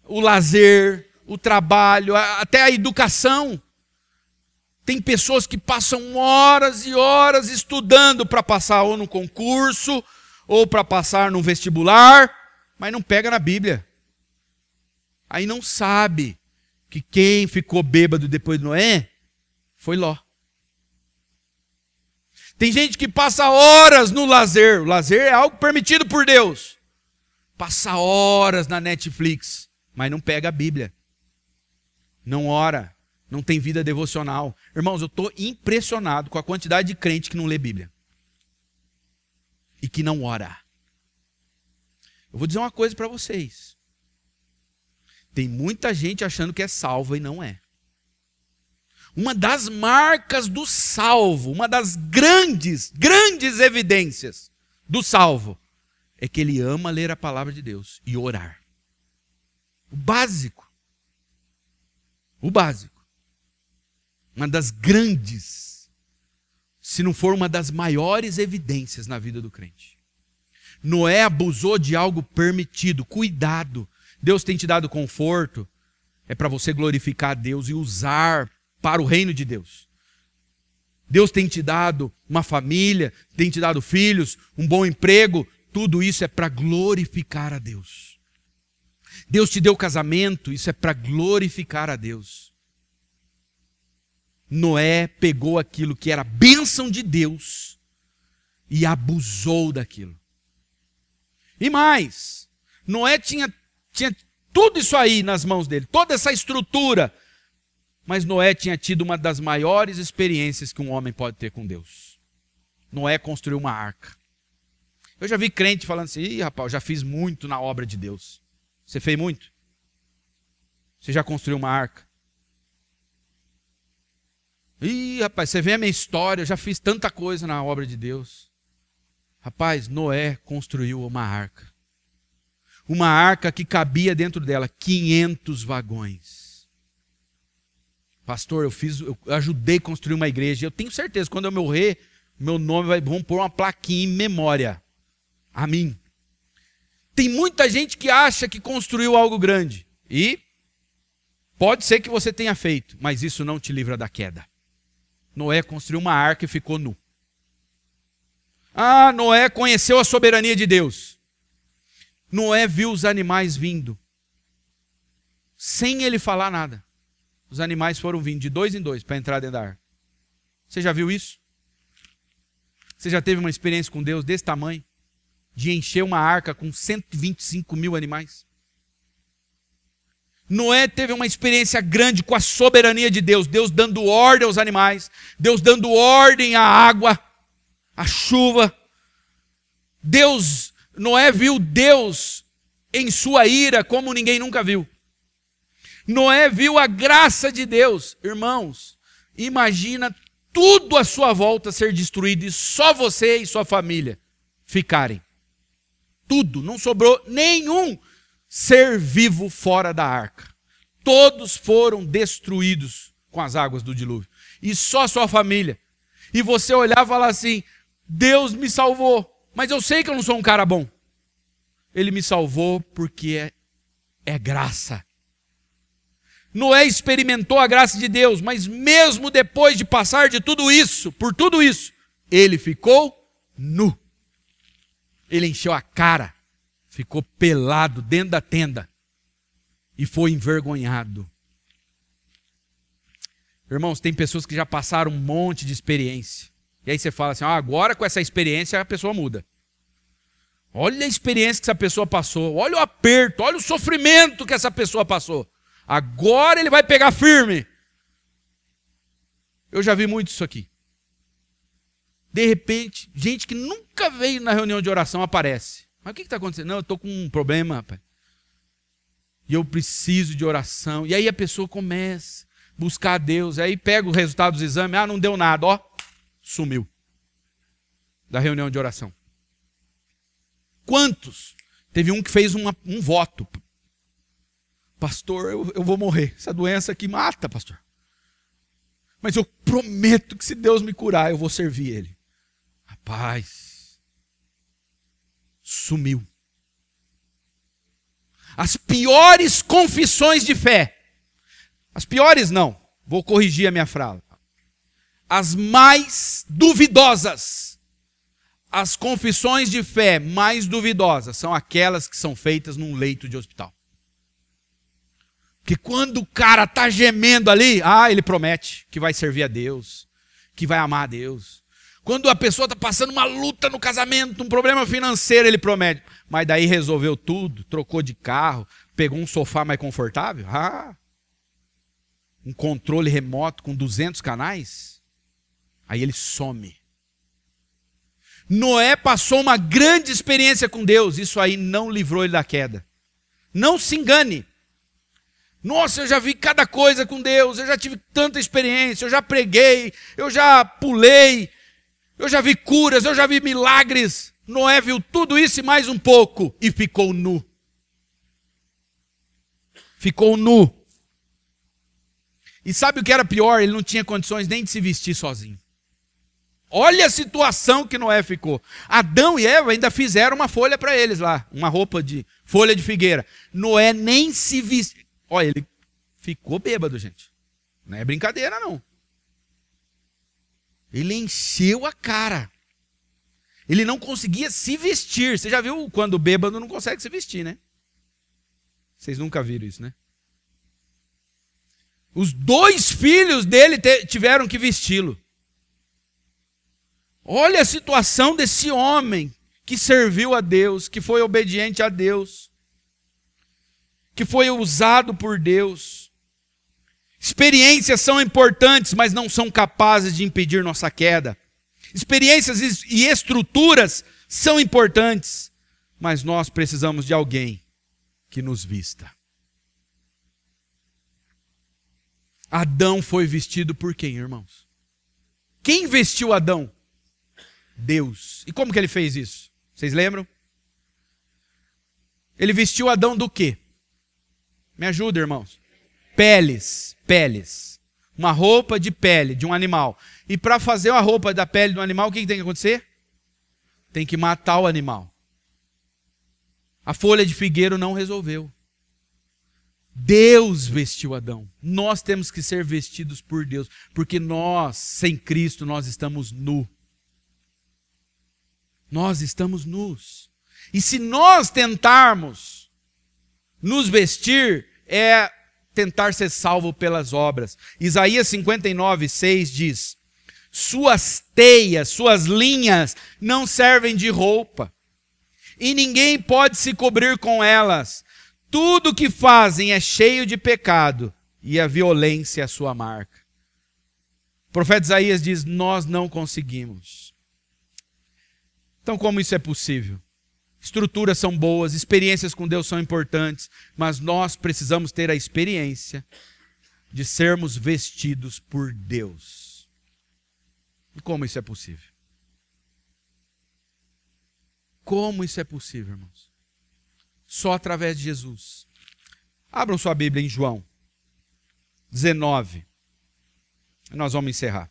o lazer, o trabalho, até a educação. Tem pessoas que passam horas e horas estudando para passar ou no concurso, ou para passar no vestibular, mas não pega na Bíblia. Aí não sabe que quem ficou bêbado depois de Noé foi Ló. Tem gente que passa horas no lazer. O lazer é algo permitido por Deus. Passa horas na Netflix, mas não pega a Bíblia. Não ora não tem vida devocional. Irmãos, eu estou impressionado com a quantidade de crente que não lê Bíblia e que não ora. Eu vou dizer uma coisa para vocês. Tem muita gente achando que é salva e não é. Uma das marcas do salvo, uma das grandes, grandes evidências do salvo, é que ele ama ler a palavra de Deus e orar. O básico. O básico uma das grandes se não for uma das maiores evidências na vida do crente. Noé abusou de algo permitido. Cuidado. Deus tem te dado conforto. É para você glorificar a Deus e usar para o reino de Deus. Deus tem te dado uma família, tem te dado filhos, um bom emprego. Tudo isso é para glorificar a Deus. Deus te deu casamento, isso é para glorificar a Deus. Noé pegou aquilo que era bênção de Deus e abusou daquilo. E mais, Noé tinha, tinha tudo isso aí nas mãos dele, toda essa estrutura. Mas Noé tinha tido uma das maiores experiências que um homem pode ter com Deus. Noé construiu uma arca. Eu já vi crente falando assim: Ih, rapaz, já fiz muito na obra de Deus. Você fez muito? Você já construiu uma arca? Ih, rapaz, você vê a minha história, eu já fiz tanta coisa na obra de Deus. Rapaz, Noé construiu uma arca. Uma arca que cabia dentro dela 500 vagões. Pastor, eu fiz, eu ajudei a construir uma igreja. Eu tenho certeza, quando eu morrer, meu nome vai vão pôr uma plaquinha em memória a mim. Tem muita gente que acha que construiu algo grande e pode ser que você tenha feito, mas isso não te livra da queda. Noé construiu uma arca e ficou nu. Ah, Noé conheceu a soberania de Deus. Noé viu os animais vindo, sem ele falar nada. Os animais foram vindo de dois em dois para entrar dentro da arca. Você já viu isso? Você já teve uma experiência com Deus desse tamanho? De encher uma arca com 125 mil animais? Noé teve uma experiência grande com a soberania de Deus, Deus dando ordem aos animais, Deus dando ordem à água a chuva. Deus, Noé viu Deus em sua ira como ninguém nunca viu. Noé viu a graça de Deus. Irmãos, imagina tudo à sua volta ser destruído e só você e sua família ficarem. Tudo, não sobrou nenhum ser vivo fora da arca. Todos foram destruídos com as águas do dilúvio. E só sua família. E você olhar e falar assim: Deus me salvou, mas eu sei que eu não sou um cara bom. Ele me salvou porque é, é graça. Noé experimentou a graça de Deus, mas mesmo depois de passar de tudo isso, por tudo isso, ele ficou nu. Ele encheu a cara, ficou pelado dentro da tenda e foi envergonhado. Irmãos, tem pessoas que já passaram um monte de experiência e aí você fala assim: ah, agora com essa experiência a pessoa muda. Olha a experiência que essa pessoa passou, olha o aperto, olha o sofrimento que essa pessoa passou. Agora ele vai pegar firme. Eu já vi muito isso aqui. De repente, gente que nunca veio na reunião de oração aparece. Mas o que está acontecendo? Não, eu estou com um problema, rapaz. E eu preciso de oração. E aí a pessoa começa a buscar a Deus. Aí pega o resultado dos exames. Ah, não deu nada. Ó, sumiu da reunião de oração. Quantos? Teve um que fez uma, um voto. Pastor, eu, eu vou morrer. Essa doença aqui mata, pastor. Mas eu prometo que se Deus me curar, eu vou servir Ele. Rapaz, sumiu. As piores confissões de fé. As piores não. Vou corrigir a minha frase as mais duvidosas. As confissões de fé mais duvidosas são aquelas que são feitas num leito de hospital. Que quando o cara está gemendo ali, ah, ele promete que vai servir a Deus, que vai amar a Deus. Quando a pessoa está passando uma luta no casamento, um problema financeiro, ele promete. Mas daí resolveu tudo, trocou de carro, pegou um sofá mais confortável. Ah, um controle remoto com 200 canais. Aí ele some. Noé passou uma grande experiência com Deus, isso aí não livrou ele da queda. Não se engane. Nossa, eu já vi cada coisa com Deus, eu já tive tanta experiência, eu já preguei, eu já pulei, eu já vi curas, eu já vi milagres. Noé viu tudo isso e mais um pouco e ficou nu. Ficou nu. E sabe o que era pior? Ele não tinha condições nem de se vestir sozinho. Olha a situação que Noé ficou. Adão e Eva ainda fizeram uma folha para eles lá, uma roupa de folha de figueira. Noé nem se vestiu. Olha, ele ficou bêbado, gente. Não é brincadeira, não. Ele encheu a cara. Ele não conseguia se vestir. Você já viu quando bêbado não consegue se vestir, né? Vocês nunca viram isso, né? Os dois filhos dele tiveram que vesti-lo. Olha a situação desse homem que serviu a Deus, que foi obediente a Deus, que foi usado por Deus. Experiências são importantes, mas não são capazes de impedir nossa queda. Experiências e estruturas são importantes, mas nós precisamos de alguém que nos vista. Adão foi vestido por quem, irmãos? Quem vestiu Adão? Deus. E como que ele fez isso? Vocês lembram? Ele vestiu Adão do quê? Me ajuda, irmãos. Peles, peles. Uma roupa de pele de um animal. E para fazer uma roupa da pele do animal, o que tem que acontecer? Tem que matar o animal. A folha de figueiro não resolveu. Deus vestiu Adão. Nós temos que ser vestidos por Deus, porque nós, sem Cristo, nós estamos nu. Nós estamos nus. E se nós tentarmos nos vestir, é tentar ser salvo pelas obras. Isaías 59, 6 diz: Suas teias, suas linhas não servem de roupa, e ninguém pode se cobrir com elas. Tudo que fazem é cheio de pecado, e a violência é a sua marca. O profeta Isaías diz: Nós não conseguimos. Então, como isso é possível? Estruturas são boas, experiências com Deus são importantes, mas nós precisamos ter a experiência de sermos vestidos por Deus. E como isso é possível? Como isso é possível, irmãos? Só através de Jesus. Abram sua Bíblia em João 19. Nós vamos encerrar.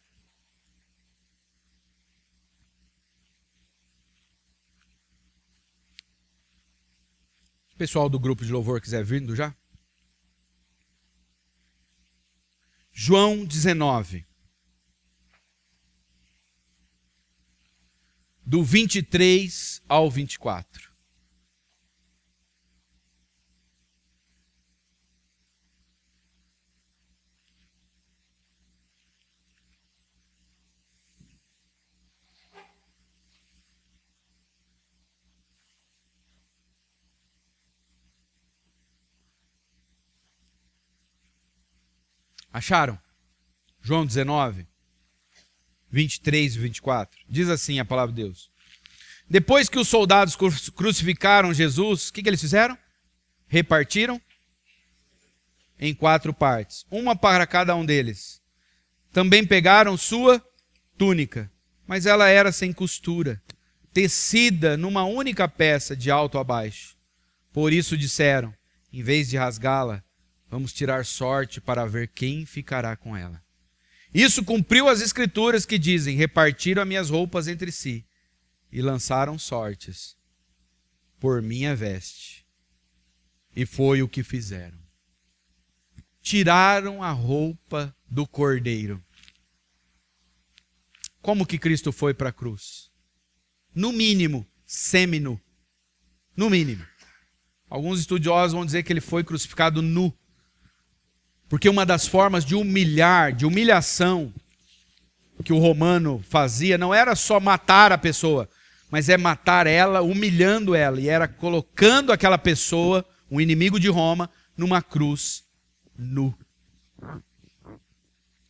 Pessoal do grupo de louvor quiser vindo já? João 19. Do 23 ao 24. Acharam? João 19, 23 e 24. Diz assim a palavra de Deus. Depois que os soldados crucificaram Jesus, o que, que eles fizeram? Repartiram em quatro partes, uma para cada um deles. Também pegaram sua túnica, mas ela era sem costura, tecida numa única peça de alto a baixo. Por isso disseram, em vez de rasgá-la, Vamos tirar sorte para ver quem ficará com ela. Isso cumpriu as escrituras que dizem: repartiram as minhas roupas entre si e lançaram sortes por minha veste. E foi o que fizeram. Tiraram a roupa do cordeiro. Como que Cristo foi para a cruz? No mínimo, seminu. No mínimo. Alguns estudiosos vão dizer que ele foi crucificado nu. Porque uma das formas de humilhar, de humilhação, que o romano fazia não era só matar a pessoa, mas é matar ela, humilhando ela, e era colocando aquela pessoa, um inimigo de Roma, numa cruz nu.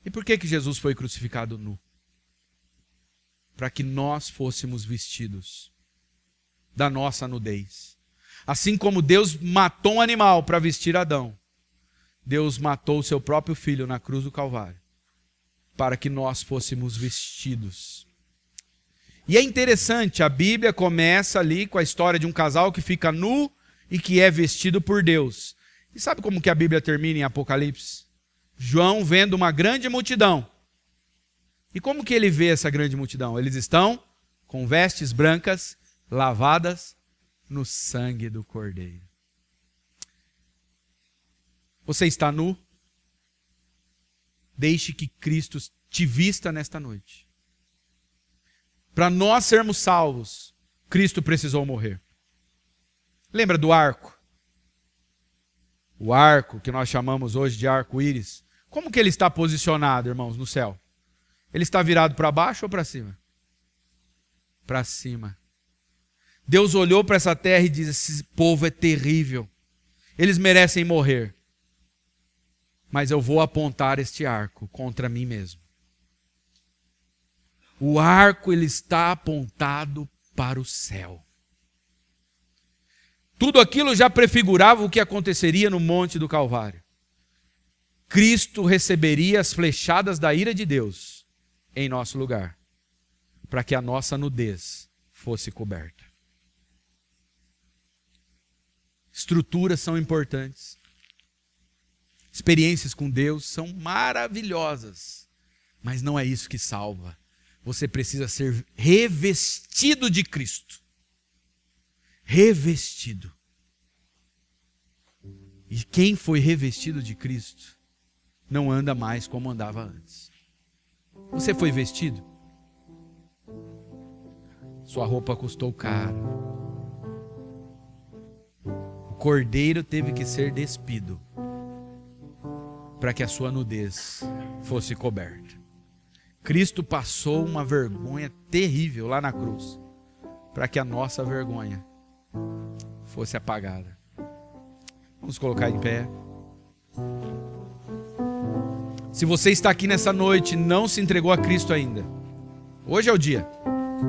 E por que que Jesus foi crucificado nu? Para que nós fôssemos vestidos da nossa nudez. Assim como Deus matou um animal para vestir Adão, Deus matou o seu próprio filho na cruz do Calvário para que nós fôssemos vestidos. E é interessante, a Bíblia começa ali com a história de um casal que fica nu e que é vestido por Deus. E sabe como que a Bíblia termina em Apocalipse? João vendo uma grande multidão E como que ele vê essa grande multidão? Eles estão com vestes brancas, lavadas no sangue do Cordeiro. Você está nu? Deixe que Cristo te vista nesta noite. Para nós sermos salvos, Cristo precisou morrer. Lembra do arco? O arco que nós chamamos hoje de arco-íris. Como que ele está posicionado, irmãos, no céu? Ele está virado para baixo ou para cima? Para cima. Deus olhou para essa terra e disse: Esse povo é terrível. Eles merecem morrer. Mas eu vou apontar este arco contra mim mesmo. O arco ele está apontado para o céu. Tudo aquilo já prefigurava o que aconteceria no Monte do Calvário. Cristo receberia as flechadas da ira de Deus em nosso lugar, para que a nossa nudez fosse coberta. Estruturas são importantes. Experiências com Deus são maravilhosas, mas não é isso que salva. Você precisa ser revestido de Cristo. Revestido. E quem foi revestido de Cristo não anda mais como andava antes. Você foi vestido? Sua roupa custou caro. O cordeiro teve que ser despido para que a sua nudez fosse coberta. Cristo passou uma vergonha terrível lá na cruz, para que a nossa vergonha fosse apagada. Vamos colocar em pé. Se você está aqui nessa noite e não se entregou a Cristo ainda, hoje é o dia.